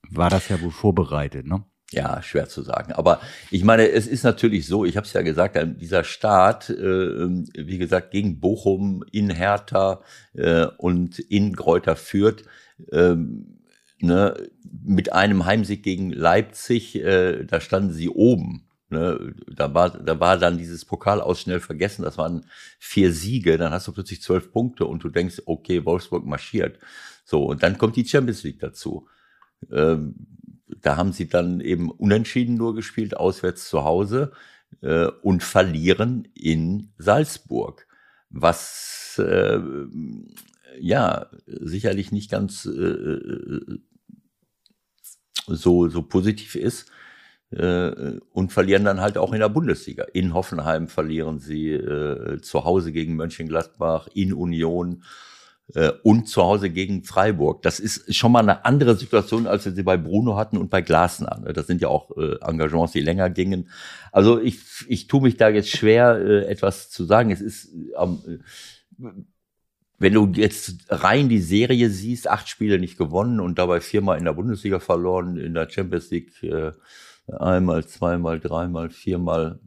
war das ja wohl vorbereitet, ne? Ja, schwer zu sagen. Aber ich meine, es ist natürlich so, ich habe es ja gesagt, dieser Start, äh, wie gesagt, gegen Bochum, in Hertha äh, und in Gräuter führt, äh, ne, mit einem Heimsieg gegen Leipzig, äh, da standen sie oben. Ne, da war, da war dann dieses Pokal aus schnell vergessen. Das waren vier Siege. Dann hast du plötzlich zwölf Punkte und du denkst, okay, Wolfsburg marschiert. So, und dann kommt die Champions League dazu. Ähm, da haben sie dann eben unentschieden nur gespielt, auswärts zu Hause äh, und verlieren in Salzburg. Was äh, ja sicherlich nicht ganz äh, so, so positiv ist äh, und verlieren dann halt auch in der Bundesliga. In Hoffenheim verlieren sie äh, zu Hause gegen Mönchengladbach, in Union äh, und zu Hause gegen Freiburg. Das ist schon mal eine andere Situation, als wir sie bei Bruno hatten und bei Glasner. Das sind ja auch äh, Engagements, die länger gingen. Also ich, ich tue mich da jetzt schwer, äh, etwas zu sagen. Es ist ähm, wenn du jetzt rein die Serie siehst, acht Spiele nicht gewonnen und dabei viermal in der Bundesliga verloren, in der Champions League äh, einmal, zweimal, dreimal, viermal.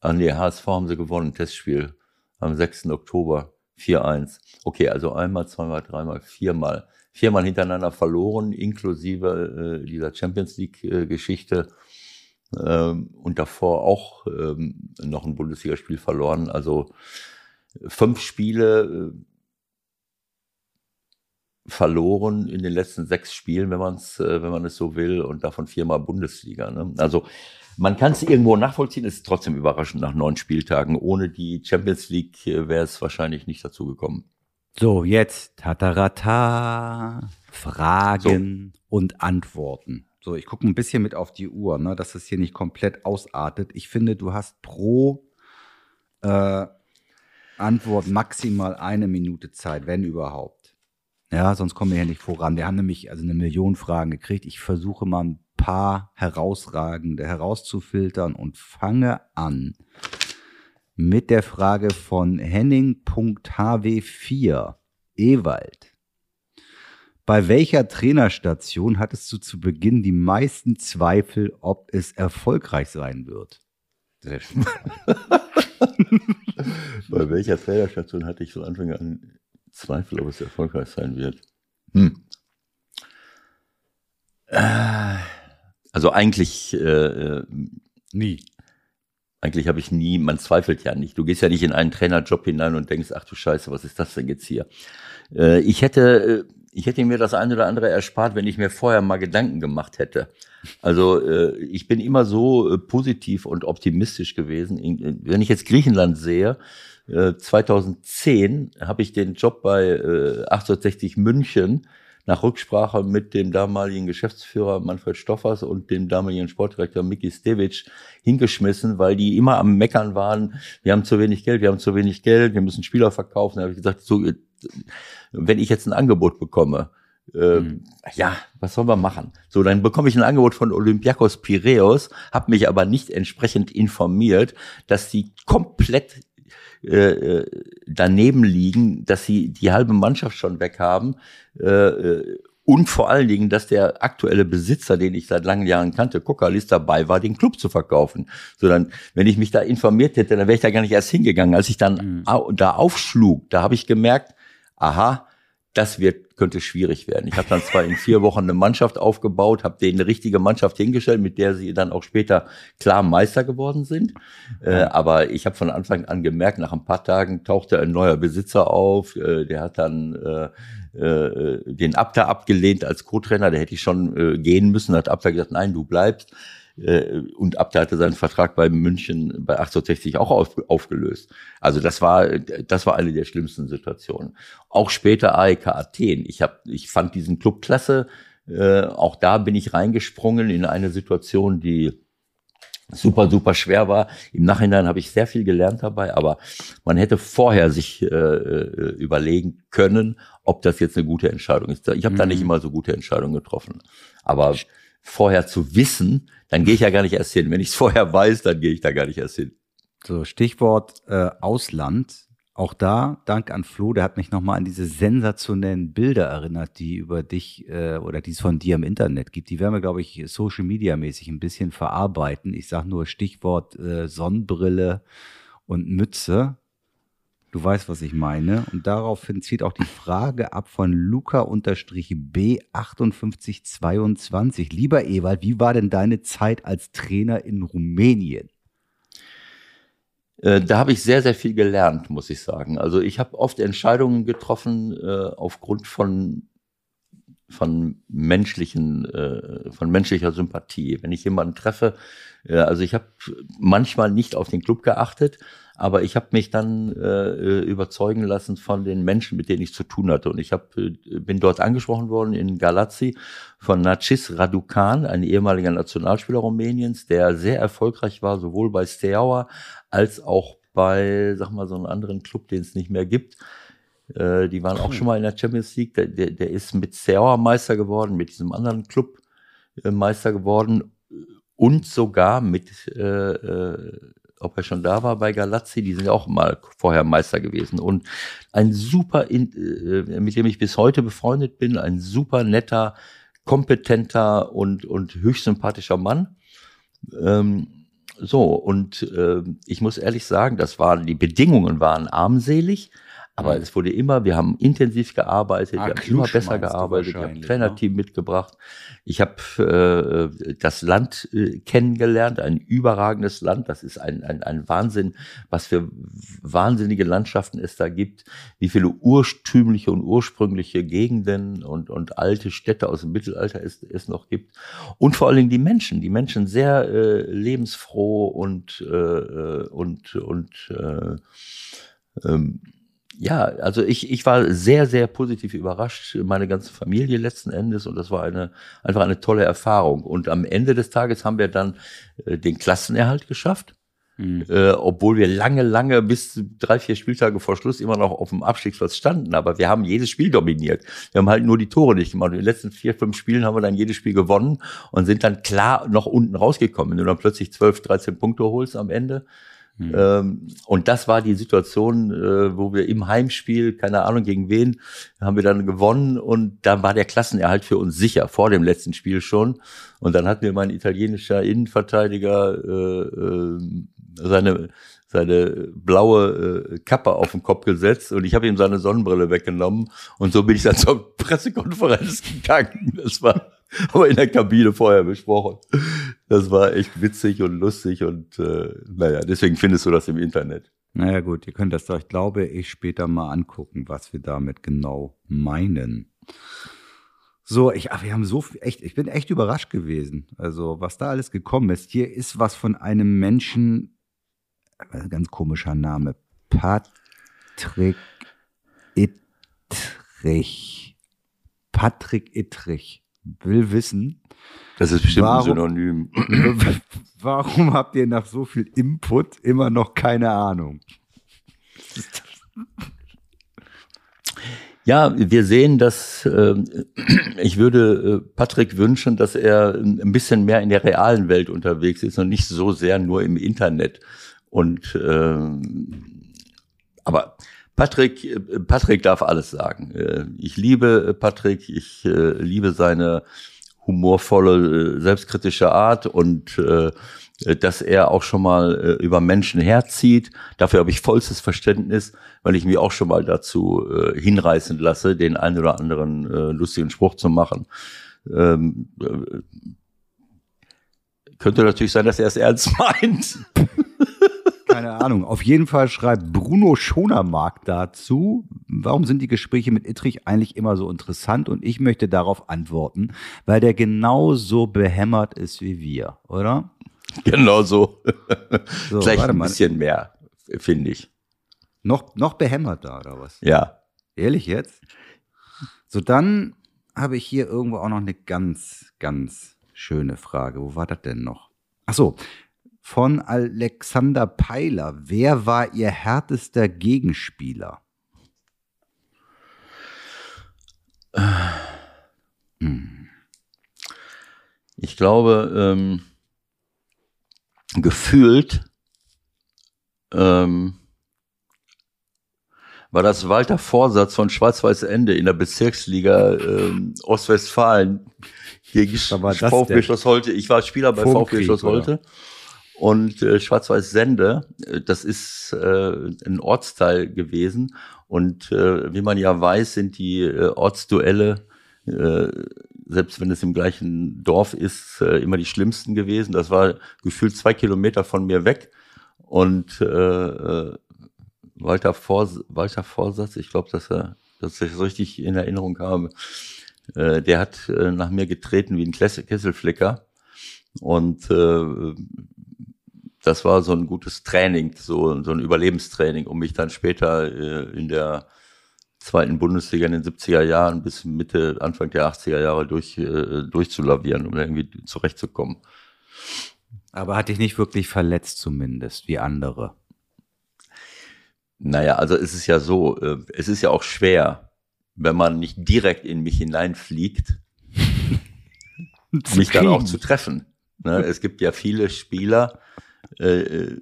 An die HSV haben sie gewonnen, Testspiel am 6. Oktober 4-1. Okay, also einmal, zweimal, dreimal, viermal. Viermal hintereinander verloren, inklusive äh, dieser Champions League-Geschichte. Äh, ähm, und davor auch ähm, noch ein Bundesligaspiel verloren. Also fünf Spiele äh, verloren in den letzten sechs Spielen, wenn man es, äh, wenn man es so will, und davon viermal Bundesliga. Ne? Also man kann es irgendwo nachvollziehen, es ist trotzdem überraschend nach neun Spieltagen. Ohne die Champions League äh, wäre es wahrscheinlich nicht dazu gekommen. So, jetzt Tatarata, Fragen so. und Antworten. So, ich gucke ein bisschen mit auf die Uhr, ne, dass es hier nicht komplett ausartet. Ich finde, du hast pro äh, Antwort maximal eine Minute Zeit, wenn überhaupt. Ja, sonst kommen wir ja nicht voran. Wir haben nämlich also eine Million Fragen gekriegt. Ich versuche mal ein paar herausragende herauszufiltern und fange an mit der Frage von Henning.hw4 Ewald. Bei welcher Trainerstation hattest du zu Beginn die meisten Zweifel, ob es erfolgreich sein wird? Sehr schön. Bei welcher Trainerstation hatte ich von Anfang an Zweifel, ob es erfolgreich sein wird. Hm. Äh, also eigentlich äh, nie. Eigentlich habe ich nie, man zweifelt ja nicht. Du gehst ja nicht in einen Trainerjob hinein und denkst, ach du Scheiße, was ist das denn jetzt hier? Äh, ich hätte, äh, ich hätte mir das eine oder andere erspart, wenn ich mir vorher mal Gedanken gemacht hätte. Also äh, ich bin immer so äh, positiv und optimistisch gewesen. Wenn ich jetzt Griechenland sehe, 2010 äh, habe ich den Job bei äh, 1860 München nach Rücksprache mit dem damaligen Geschäftsführer Manfred Stoffers und dem damaligen Sportdirektor Miki Stevic hingeschmissen, weil die immer am Meckern waren, wir haben zu wenig Geld, wir haben zu wenig Geld, wir müssen Spieler verkaufen. Da habe ich gesagt, so, äh, wenn ich jetzt ein Angebot bekomme, äh, mhm. ja, was sollen wir machen? So, dann bekomme ich ein Angebot von Olympiakos Piraeus, habe mich aber nicht entsprechend informiert, dass die komplett äh, äh, daneben liegen, dass sie die halbe Mannschaft schon weg haben. Äh, äh, und vor allen Dingen, dass der aktuelle Besitzer, den ich seit langen Jahren kannte, Kokalis, dabei war, den Club zu verkaufen. So dann, wenn ich mich da informiert hätte, dann wäre ich da gar nicht erst hingegangen. Als ich dann mhm. da aufschlug, da habe ich gemerkt, aha, das wird könnte schwierig werden. Ich habe dann zwar in vier Wochen eine Mannschaft aufgebaut, habe denen eine richtige Mannschaft hingestellt, mit der sie dann auch später klar Meister geworden sind. Äh, aber ich habe von Anfang an gemerkt, nach ein paar Tagen tauchte ein neuer Besitzer auf. Äh, der hat dann äh, äh, den Abda abgelehnt als Co-Trainer. Der hätte ich schon äh, gehen müssen. Hat Abda gesagt, nein, du bleibst. Äh, und Abda hatte seinen Vertrag bei München bei 1860 auch auf, aufgelöst. Also das war das war eine der schlimmsten Situationen. Auch später AEK Athen. Ich habe ich fand diesen Club klasse. Äh, auch da bin ich reingesprungen in eine Situation, die super, super schwer war. Im Nachhinein habe ich sehr viel gelernt dabei, aber man hätte vorher sich äh, äh überlegen können, ob das jetzt eine gute Entscheidung ist. Ich habe mhm. da nicht mhm. immer so gute Entscheidungen getroffen. Aber vorher zu wissen, dann gehe ich ja gar nicht erst hin. Wenn ich es vorher weiß, dann gehe ich da gar nicht erst hin. So, Stichwort äh, Ausland. auch da, Dank an Flo, der hat mich nochmal an diese sensationellen Bilder erinnert, die über dich äh, oder die es von dir im Internet gibt. Die werden wir, glaube ich, Social Media mäßig ein bisschen verarbeiten. Ich sage nur Stichwort äh, Sonnenbrille und Mütze. Du weißt, was ich meine. Und daraufhin zieht auch die Frage ab von Luca-B5822. Lieber Ewald, wie war denn deine Zeit als Trainer in Rumänien? Äh, da habe ich sehr, sehr viel gelernt, muss ich sagen. Also ich habe oft Entscheidungen getroffen äh, aufgrund von von menschlichen, äh, von menschlicher Sympathie. Wenn ich jemanden treffe, also ich habe manchmal nicht auf den Club geachtet, aber ich habe mich dann äh, überzeugen lassen von den Menschen, mit denen ich zu tun hatte. Und ich hab, äh, bin dort angesprochen worden in Galazi von Nacis Raducan, ein ehemaliger Nationalspieler Rumäniens, der sehr erfolgreich war, sowohl bei Steaua als auch bei, sag mal, so einem anderen Club, den es nicht mehr gibt. Äh, die waren auch schon mal in der Champions League. Der, der, der ist mit Steaua Meister geworden, mit diesem anderen Club äh, Meister geworden und sogar mit, äh, äh, ob er schon da war bei Galazzi, die sind ja auch mal vorher Meister gewesen. Und ein super, äh, mit dem ich bis heute befreundet bin, ein super netter, kompetenter und, und höchst sympathischer Mann. Ähm, so, und äh, ich muss ehrlich sagen, das waren, die Bedingungen waren armselig, aber mhm. es wurde immer, wir haben intensiv gearbeitet, ah, wir haben immer besser gearbeitet, wir haben ein Trainerteam ne? mitgebracht. Ich habe äh, das Land äh, kennengelernt, ein überragendes Land. Das ist ein, ein, ein Wahnsinn, was für wahnsinnige Landschaften es da gibt, wie viele urtümliche und ursprüngliche Gegenden und, und alte Städte aus dem Mittelalter es, es noch gibt. Und vor allen Dingen die Menschen, die Menschen sehr äh, lebensfroh und, äh, äh und, und äh, ähm, ja, also ich, ich war sehr, sehr positiv überrascht, meine ganze Familie letzten Endes und das war eine, einfach eine tolle Erfahrung. Und am Ende des Tages haben wir dann äh, den Klassenerhalt geschafft. Mhm. Äh, obwohl wir lange, lange bis drei, vier Spieltage vor Schluss immer noch auf dem Abstiegsplatz standen. Aber wir haben jedes Spiel dominiert. Wir haben halt nur die Tore nicht gemacht. In den letzten vier, fünf Spielen haben wir dann jedes Spiel gewonnen und sind dann klar noch unten rausgekommen. Wenn du dann plötzlich zwölf, dreizehn Punkte holst am Ende, Mhm. Ähm, und das war die Situation, äh, wo wir im Heimspiel, keine Ahnung gegen wen, haben wir dann gewonnen und dann war der Klassenerhalt für uns sicher, vor dem letzten Spiel schon. Und dann hat mir mein italienischer Innenverteidiger äh, äh, seine seine blaue äh, Kappe auf den Kopf gesetzt und ich habe ihm seine Sonnenbrille weggenommen und so bin ich dann zur Pressekonferenz gegangen. Das war aber in der Kabine vorher besprochen. Das war echt witzig und lustig und äh, naja, deswegen findest du das im Internet. Naja gut, ihr könnt das doch, ich glaube ich, später mal angucken, was wir damit genau meinen. So, ich, ach, wir haben so viel, echt, ich bin echt überrascht gewesen. Also, was da alles gekommen ist. Hier ist was von einem Menschen, ganz komischer Name, Patrick Ittrich. Patrick Ittrich will wissen. Das ist bestimmt warum, ein Synonym. Warum habt ihr nach so viel Input immer noch keine Ahnung? Ja, wir sehen, dass äh, ich würde äh, Patrick wünschen, dass er ein bisschen mehr in der realen Welt unterwegs ist und nicht so sehr nur im Internet. Und äh, aber Patrick, äh, Patrick darf alles sagen. Äh, ich liebe Patrick, ich äh, liebe seine humorvolle, selbstkritische Art und dass er auch schon mal über Menschen herzieht. Dafür habe ich vollstes Verständnis, weil ich mich auch schon mal dazu hinreißen lasse, den einen oder anderen lustigen Spruch zu machen. Ähm, könnte natürlich sein, dass er es ernst meint. Keine Ahnung. Auf jeden Fall schreibt Bruno Schonermark dazu, warum sind die Gespräche mit Ittrich eigentlich immer so interessant? Und ich möchte darauf antworten, weil der genauso behämmert ist wie wir, oder? Genau so. so Vielleicht ein bisschen mehr, finde ich. Noch, noch behämmerter, oder was? Ja. Ehrlich jetzt? So, dann habe ich hier irgendwo auch noch eine ganz, ganz schöne Frage. Wo war das denn noch? Ach so, von Alexander Peiler. Wer war Ihr härtester Gegenspieler? Ich glaube, ähm, gefühlt ähm, war das Walter Vorsatz von Schwarz-Weiß Ende in der Bezirksliga ähm, Ostwestfalen gegen VfB Schloss Holte. Ich war Spieler bei VfB Schloss Holte. Und äh, Schwarz-Weiß Sende, äh, das ist äh, ein Ortsteil gewesen. Und äh, wie man ja weiß, sind die äh, Ortsduelle, äh, selbst wenn es im gleichen Dorf ist, äh, immer die schlimmsten gewesen. Das war gefühlt zwei Kilometer von mir weg. Und äh, äh Walter, Vors Walter Vorsatz, ich glaube, dass er, dass ich das richtig in Erinnerung habe, äh, der hat äh, nach mir getreten wie ein Kesselflicker. Und äh, das war so ein gutes Training, so, so ein Überlebenstraining, um mich dann später äh, in der zweiten Bundesliga in den 70er Jahren bis Mitte, Anfang der 80er Jahre durch, äh, durchzulavieren, um irgendwie zurechtzukommen. Aber hat dich nicht wirklich verletzt zumindest, wie andere? Naja, also es ist ja so, äh, es ist ja auch schwer, wenn man nicht direkt in mich hineinfliegt, mich dann auch zu treffen. Ne? Es gibt ja viele Spieler, äh,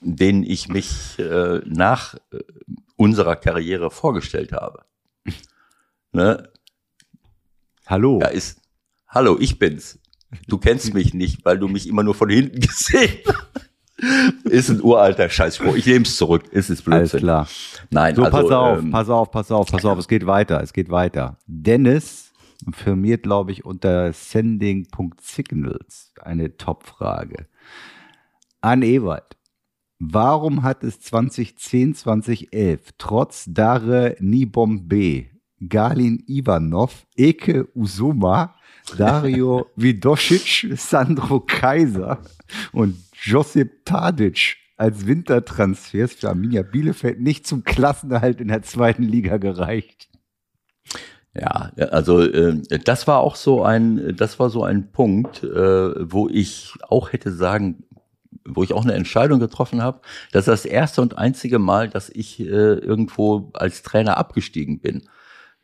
denen ich mich äh, nach äh, unserer Karriere vorgestellt habe. Ne? Hallo. Da ist, hallo, ich bin's. Du kennst mich nicht, weil du mich immer nur von hinten gesehen hast. ist ein uralter Scheißspruch. Ich nehme es zurück. Ist es Blödsinn. Alles klar. Nein, so, also, pass auf, ähm, pass auf, pass auf, pass auf. Es geht weiter, es geht weiter. Dennis firmiert, glaube ich, unter sending.signals eine Top-Frage. An Ewald. Warum hat es 2010, 2011 trotz Dare Nibombe, Galin Ivanov, Eke Usuma, Dario Vidosic, Sandro Kaiser und Josip Tadic als Wintertransfers für Arminia Bielefeld nicht zum Klassenerhalt in der zweiten Liga gereicht? Ja, also äh, das war auch so ein, das war so ein Punkt, äh, wo ich auch hätte sagen wo ich auch eine Entscheidung getroffen habe. Das ist das erste und einzige Mal, dass ich äh, irgendwo als Trainer abgestiegen bin.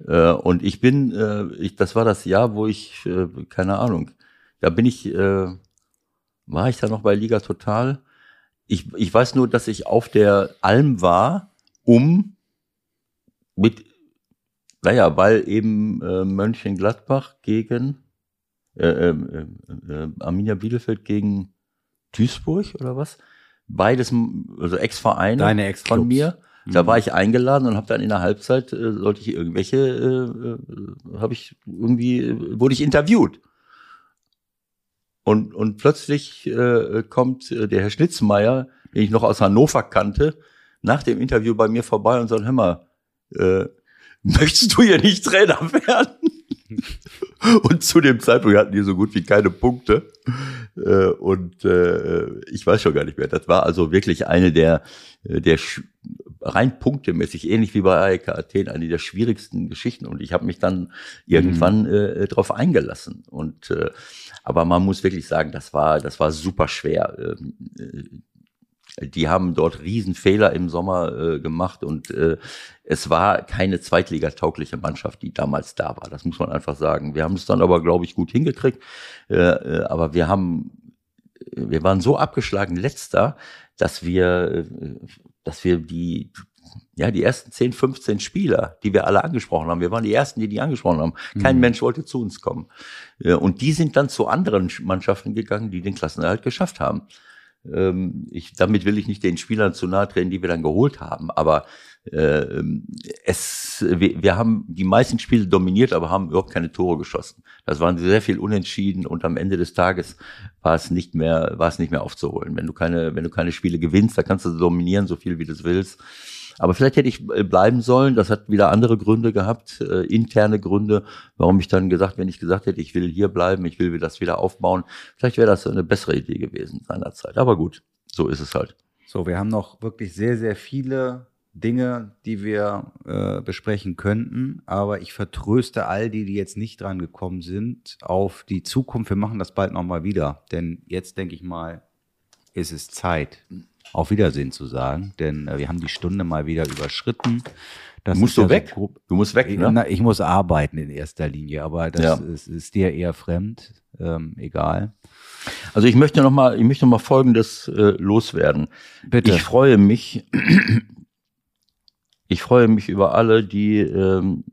Äh, und ich bin, äh, ich, das war das Jahr, wo ich, äh, keine Ahnung, da bin ich, äh, war ich da noch bei Liga Total? Ich, ich weiß nur, dass ich auf der Alm war, um mit, naja, weil eben äh, Mönchengladbach gegen äh, äh, äh, Arminia Bielefeld gegen Duisburg oder was. Beides, also Ex-Vereine Deine Ex von mir. Da war ich eingeladen und habe dann in der Halbzeit, äh, sollte ich irgendwelche, äh, äh, habe ich irgendwie, äh, wurde ich interviewt. Und, und plötzlich äh, kommt äh, der Herr Schnitzmeier, den ich noch aus Hannover kannte, nach dem Interview bei mir vorbei und sagt, hör mal, äh, möchtest du hier nicht Trainer werden? und zu dem Zeitpunkt hatten die so gut wie keine Punkte. Äh, und äh, ich weiß schon gar nicht mehr. Das war also wirklich eine der, der rein punktemäßig, ähnlich wie bei AEK Athen, eine der schwierigsten Geschichten. Und ich habe mich dann irgendwann mhm. äh, darauf eingelassen. Und äh, aber man muss wirklich sagen, das war, das war super schwer. Ähm, äh, die haben dort Riesenfehler im Sommer äh, gemacht und äh, es war keine zweitligataugliche Mannschaft, die damals da war. Das muss man einfach sagen. Wir haben es dann aber, glaube ich, gut hingekriegt. Äh, äh, aber wir haben, wir waren so abgeschlagen letzter, dass wir, äh, dass wir die, ja, die ersten 10, 15 Spieler, die wir alle angesprochen haben, wir waren die ersten, die die angesprochen haben. Kein mhm. Mensch wollte zu uns kommen. Äh, und die sind dann zu anderen Mannschaften gegangen, die den Klassenerhalt geschafft haben. Ähm, ich, damit will ich nicht den Spielern zu nahe treten, die wir dann geholt haben, aber äh, es, wir, wir haben die meisten Spiele dominiert, aber haben überhaupt keine Tore geschossen. Das waren sehr viel unentschieden und am Ende des Tages war es nicht mehr, war es nicht mehr aufzuholen. Wenn du keine, wenn du keine Spiele gewinnst, dann kannst du dominieren, so viel wie du willst. Aber vielleicht hätte ich äh, bleiben sollen. Das hat wieder andere Gründe gehabt, äh, interne Gründe, warum ich dann gesagt, wenn ich gesagt hätte, ich will hier bleiben, ich will das wieder aufbauen, vielleicht wäre das eine bessere Idee gewesen seinerzeit. Aber gut, so ist es halt. So, wir haben noch wirklich sehr, sehr viele Dinge, die wir äh, besprechen könnten, aber ich vertröste all die, die jetzt nicht dran gekommen sind, auf die Zukunft. Wir machen das bald nochmal wieder, denn jetzt denke ich mal, ist es Zeit, auf Wiedersehen zu sagen, denn äh, wir haben die Stunde mal wieder überschritten. Das musst du ja weg? So du musst weg, ne? Na, ich muss arbeiten in erster Linie, aber das ja. ist, ist, dir eher fremd. Ähm, egal. Also ich möchte noch mal, ich möchte noch mal Folgendes äh, loswerden. Bitte. Ich freue mich. ich freue mich über alle, die, ähm,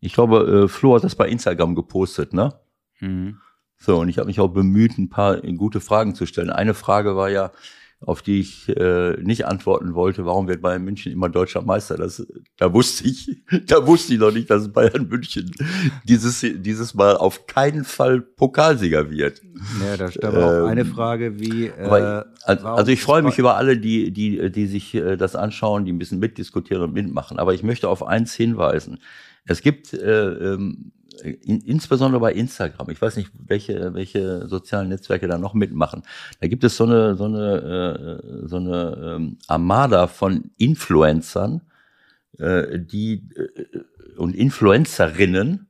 ich glaube, äh, Flo hat das bei Instagram gepostet, ne? Mhm. So, und ich habe mich auch bemüht, ein paar gute Fragen zu stellen. Eine Frage war ja, auf die ich äh, nicht antworten wollte, warum wird Bayern München immer deutscher Meister? Das, da wusste ich, da wusste ich noch nicht, dass Bayern München dieses, dieses Mal auf keinen Fall Pokalsieger wird. Ja, da steht aber auch Ähm, eine Frage wie. Äh, Aber, also, also ich freue mich über alle, die, die, die sich äh, das anschauen, die ein bisschen mitdiskutieren und mitmachen. Aber ich möchte auf eins hinweisen. Es gibt äh, ähm, in, insbesondere bei Instagram, ich weiß nicht, welche, welche sozialen Netzwerke da noch mitmachen. Da gibt es so eine, so eine, äh, so eine ähm, Armada von Influencern, äh, die äh, und Influencerinnen,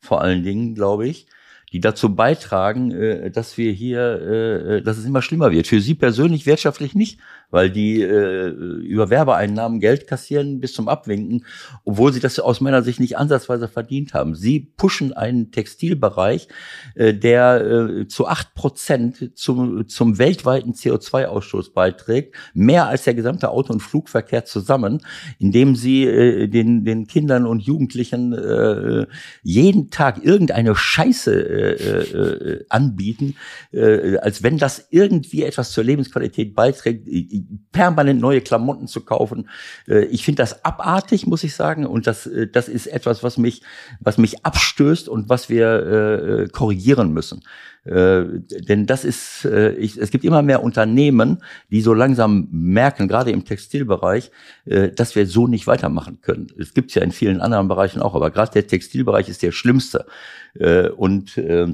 vor allen Dingen, glaube ich, die dazu beitragen, äh, dass wir hier, äh, dass es immer schlimmer wird. Für Sie persönlich wirtschaftlich nicht, weil die äh, über Werbeeinnahmen Geld kassieren bis zum Abwinken, obwohl sie das aus meiner Sicht nicht ansatzweise verdient haben. Sie pushen einen Textilbereich, äh, der äh, zu acht Prozent zum, zum weltweiten CO2-Ausstoß beiträgt, mehr als der gesamte Auto- und Flugverkehr zusammen, indem sie äh, den, den Kindern und Jugendlichen äh, jeden Tag irgendeine Scheiße äh, äh, anbieten, äh, als wenn das irgendwie etwas zur Lebensqualität beiträgt, äh, permanent neue Klamotten zu kaufen. Äh, ich finde das abartig, muss ich sagen, und das, äh, das ist etwas, was mich, was mich abstößt und was wir äh, korrigieren müssen. Denn das ist, es gibt immer mehr Unternehmen, die so langsam merken, gerade im Textilbereich, dass wir so nicht weitermachen können. Es gibt ja in vielen anderen Bereichen auch, aber gerade der Textilbereich ist der schlimmste. Und äh,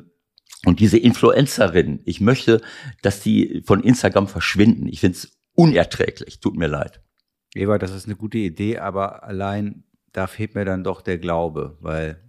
und diese Influencerinnen, ich möchte, dass die von Instagram verschwinden. Ich finde es unerträglich. Tut mir leid. Eva, das ist eine gute Idee, aber allein da fehlt mir dann doch der Glaube, weil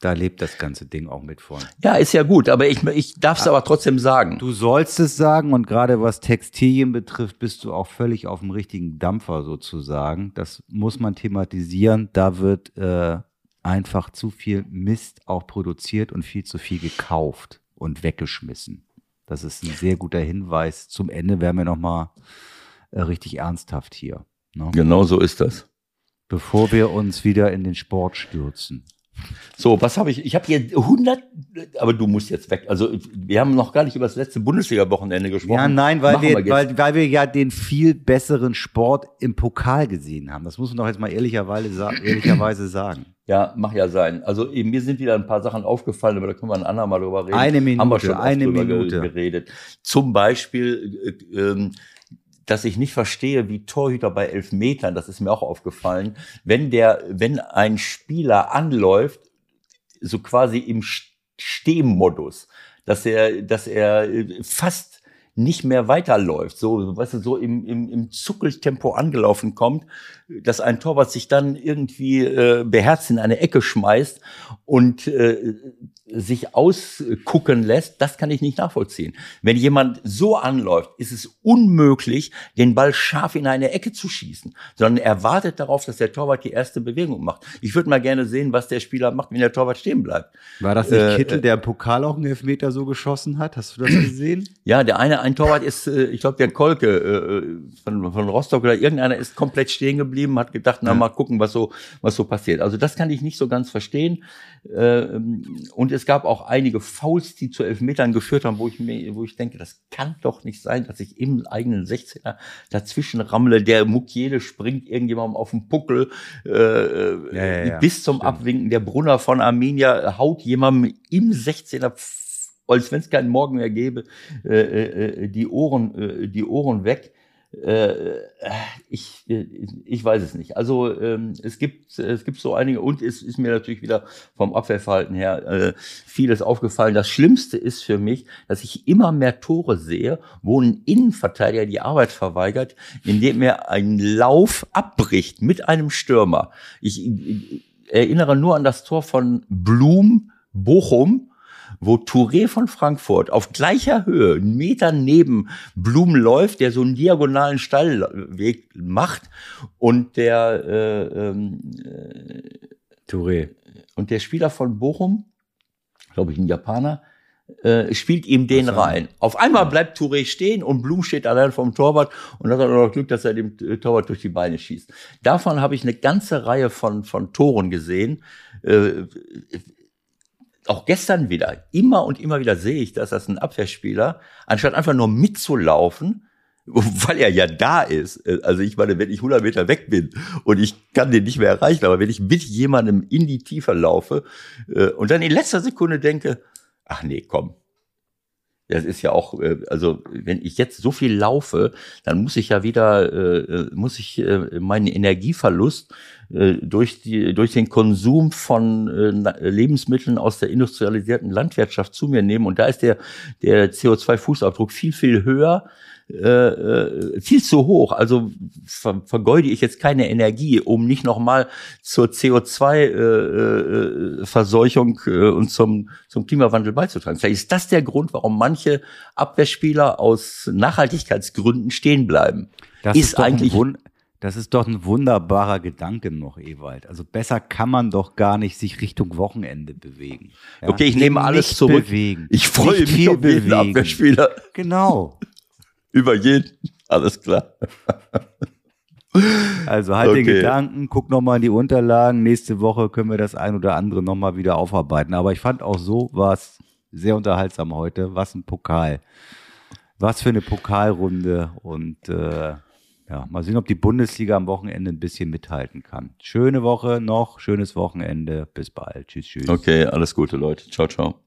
da lebt das ganze Ding auch mit von. Ja, ist ja gut, aber ich, ich darf es aber trotzdem sagen. Du sollst es sagen und gerade was Textilien betrifft, bist du auch völlig auf dem richtigen Dampfer sozusagen. Das muss man thematisieren. Da wird äh, einfach zu viel Mist auch produziert und viel zu viel gekauft und weggeschmissen. Das ist ein sehr guter Hinweis. Zum Ende werden wir noch mal äh, richtig ernsthaft hier, ne? Genau so ist das. bevor wir uns wieder in den Sport stürzen. So, was habe ich? Ich habe hier 100, aber du musst jetzt weg. Also wir haben noch gar nicht über das letzte Bundesliga-Wochenende gesprochen. Ja, nein, weil Machen wir, jetzt. weil, weil wir ja den viel besseren Sport im Pokal gesehen haben. Das muss man doch jetzt mal ehrlicherweise, sa- ehrlicherweise sagen. Ja, mach ja sein. Also eben, mir sind wieder ein paar Sachen aufgefallen, aber da können wir ein andermal drüber reden. Eine Minute, Haben wir schon eine Minute. geredet. Zum Beispiel, äh, ähm, dass ich nicht verstehe, wie Torhüter bei Elfmetern, das ist mir auch aufgefallen, wenn der, wenn ein Spieler anläuft, so quasi im Stehmodus, dass er, dass er äh, fast nicht mehr weiterläuft, so, weißt du, so im, im, im Zuckeltempo angelaufen kommt, dass ein Torwart sich dann irgendwie äh, beherzt in eine Ecke schmeißt und äh, sich ausgucken lässt, das kann ich nicht nachvollziehen. Wenn jemand so anläuft, ist es unmöglich, den Ball scharf in eine Ecke zu schießen, sondern er wartet darauf, dass der Torwart die erste Bewegung macht. Ich würde mal gerne sehen, was der Spieler macht, wenn der Torwart stehen bleibt. War das nicht Äh, Kittel, der im Pokal auch einen Elfmeter so geschossen hat? Hast du das gesehen? Ja, der eine, ein Torwart ist, äh, ich glaube, der Kolke äh, von, von Rostock oder irgendeiner ist komplett stehen geblieben, hat gedacht, na mal gucken, was so, was so passiert. Also das kann ich nicht so ganz verstehen. Ähm, Und es gab auch einige Fouls, die zu Elfmetern geführt haben, wo ich mir, wo ich denke, das kann doch nicht sein, dass ich im eigenen 16er dazwischen rammle, der Mukiele springt irgendjemandem auf den Puckel, äh, Ja, ja, ja. bis zum Stimmt. Abwinken. Der Brunner von Arminia haut jemandem im 16er als wenn es keinen Morgen mehr gäbe, äh, äh, die Ohren, äh, die Ohren weg. Äh, ich, äh, ich weiß es nicht. Also ähm, es gibt es gibt so einige und es ist mir natürlich wieder vom Abwehrverhalten her äh, vieles aufgefallen. Das Schlimmste ist für mich, dass ich immer mehr Tore sehe, wo ein Innenverteidiger die Arbeit verweigert, indem er einen Lauf abbricht mit einem Stürmer. Ich, ich erinnere nur an das Tor von Blum Bochum, wo Touré von Frankfurt auf gleicher Höhe, einen Meter neben Blum läuft, der so einen diagonalen Stallweg macht und der äh, ähm, Touré. und der Spieler von Bochum, glaube ich, ein Japaner, äh, spielt ihm den rein. Auf einmal bleibt Touré stehen und Blum steht allein vom Torwart und hat auch noch Glück, dass er dem äh, Torwart durch die Beine schießt. Davon habe ich eine ganze Reihe von, von Toren gesehen. Äh, auch gestern wieder, immer und immer wieder sehe ich, dass das ein Abwehrspieler, anstatt einfach nur mitzulaufen, weil er ja da ist. äh, Also ich meine, wenn ich 100 Meter weg bin und ich kann den nicht mehr erreichen, aber wenn ich mit jemandem in die Tiefe laufe äh, und dann in letzter Sekunde denke, ach nee, komm. Das ist ja auch, äh, also wenn ich jetzt so viel laufe, dann muss ich ja wieder, äh, äh, muss ich meinen Energieverlust durch die, durch den Konsum von Lebensmitteln aus der industrialisierten Landwirtschaft zu mir nehmen. Und da ist der, der CO2-Fußabdruck viel, viel höher, äh, äh, viel zu hoch. Also ver vergeude ich jetzt keine Energie, um nicht nochmal zur CO2-Verseuchung äh, äh, und zum, zum Klimawandel beizutragen. Vielleicht ist das der Grund, warum manche Abwehrspieler aus Nachhaltigkeitsgründen stehen bleiben. Das ist, doch ein eigentlich das ist doch ein wunderbarer Gedanke noch, Ewald. Also besser kann man doch gar nicht sich Richtung Wochenende bewegen. Ja? Okay, ich nehme alles Nicht zurück. Bewegen. Ich freue mich viel auf jeden bewegen. Abwehrspieler. Genau. Über jeden. Alles klar. Also halt den Okay. Gedanken, guck nochmal in die Unterlagen. Nächste Woche können wir das ein oder andere nochmal wieder aufarbeiten. Aber ich fand auch so war es sehr unterhaltsam heute. Was ein Pokal. Was für eine Pokalrunde. Und äh, ja, mal sehen, ob die Bundesliga am Wochenende ein bisschen mithalten kann. Schöne Woche noch, schönes Wochenende. Bis bald. Tschüss, tschüss. Okay, alles Gute, Leute. Ciao, ciao.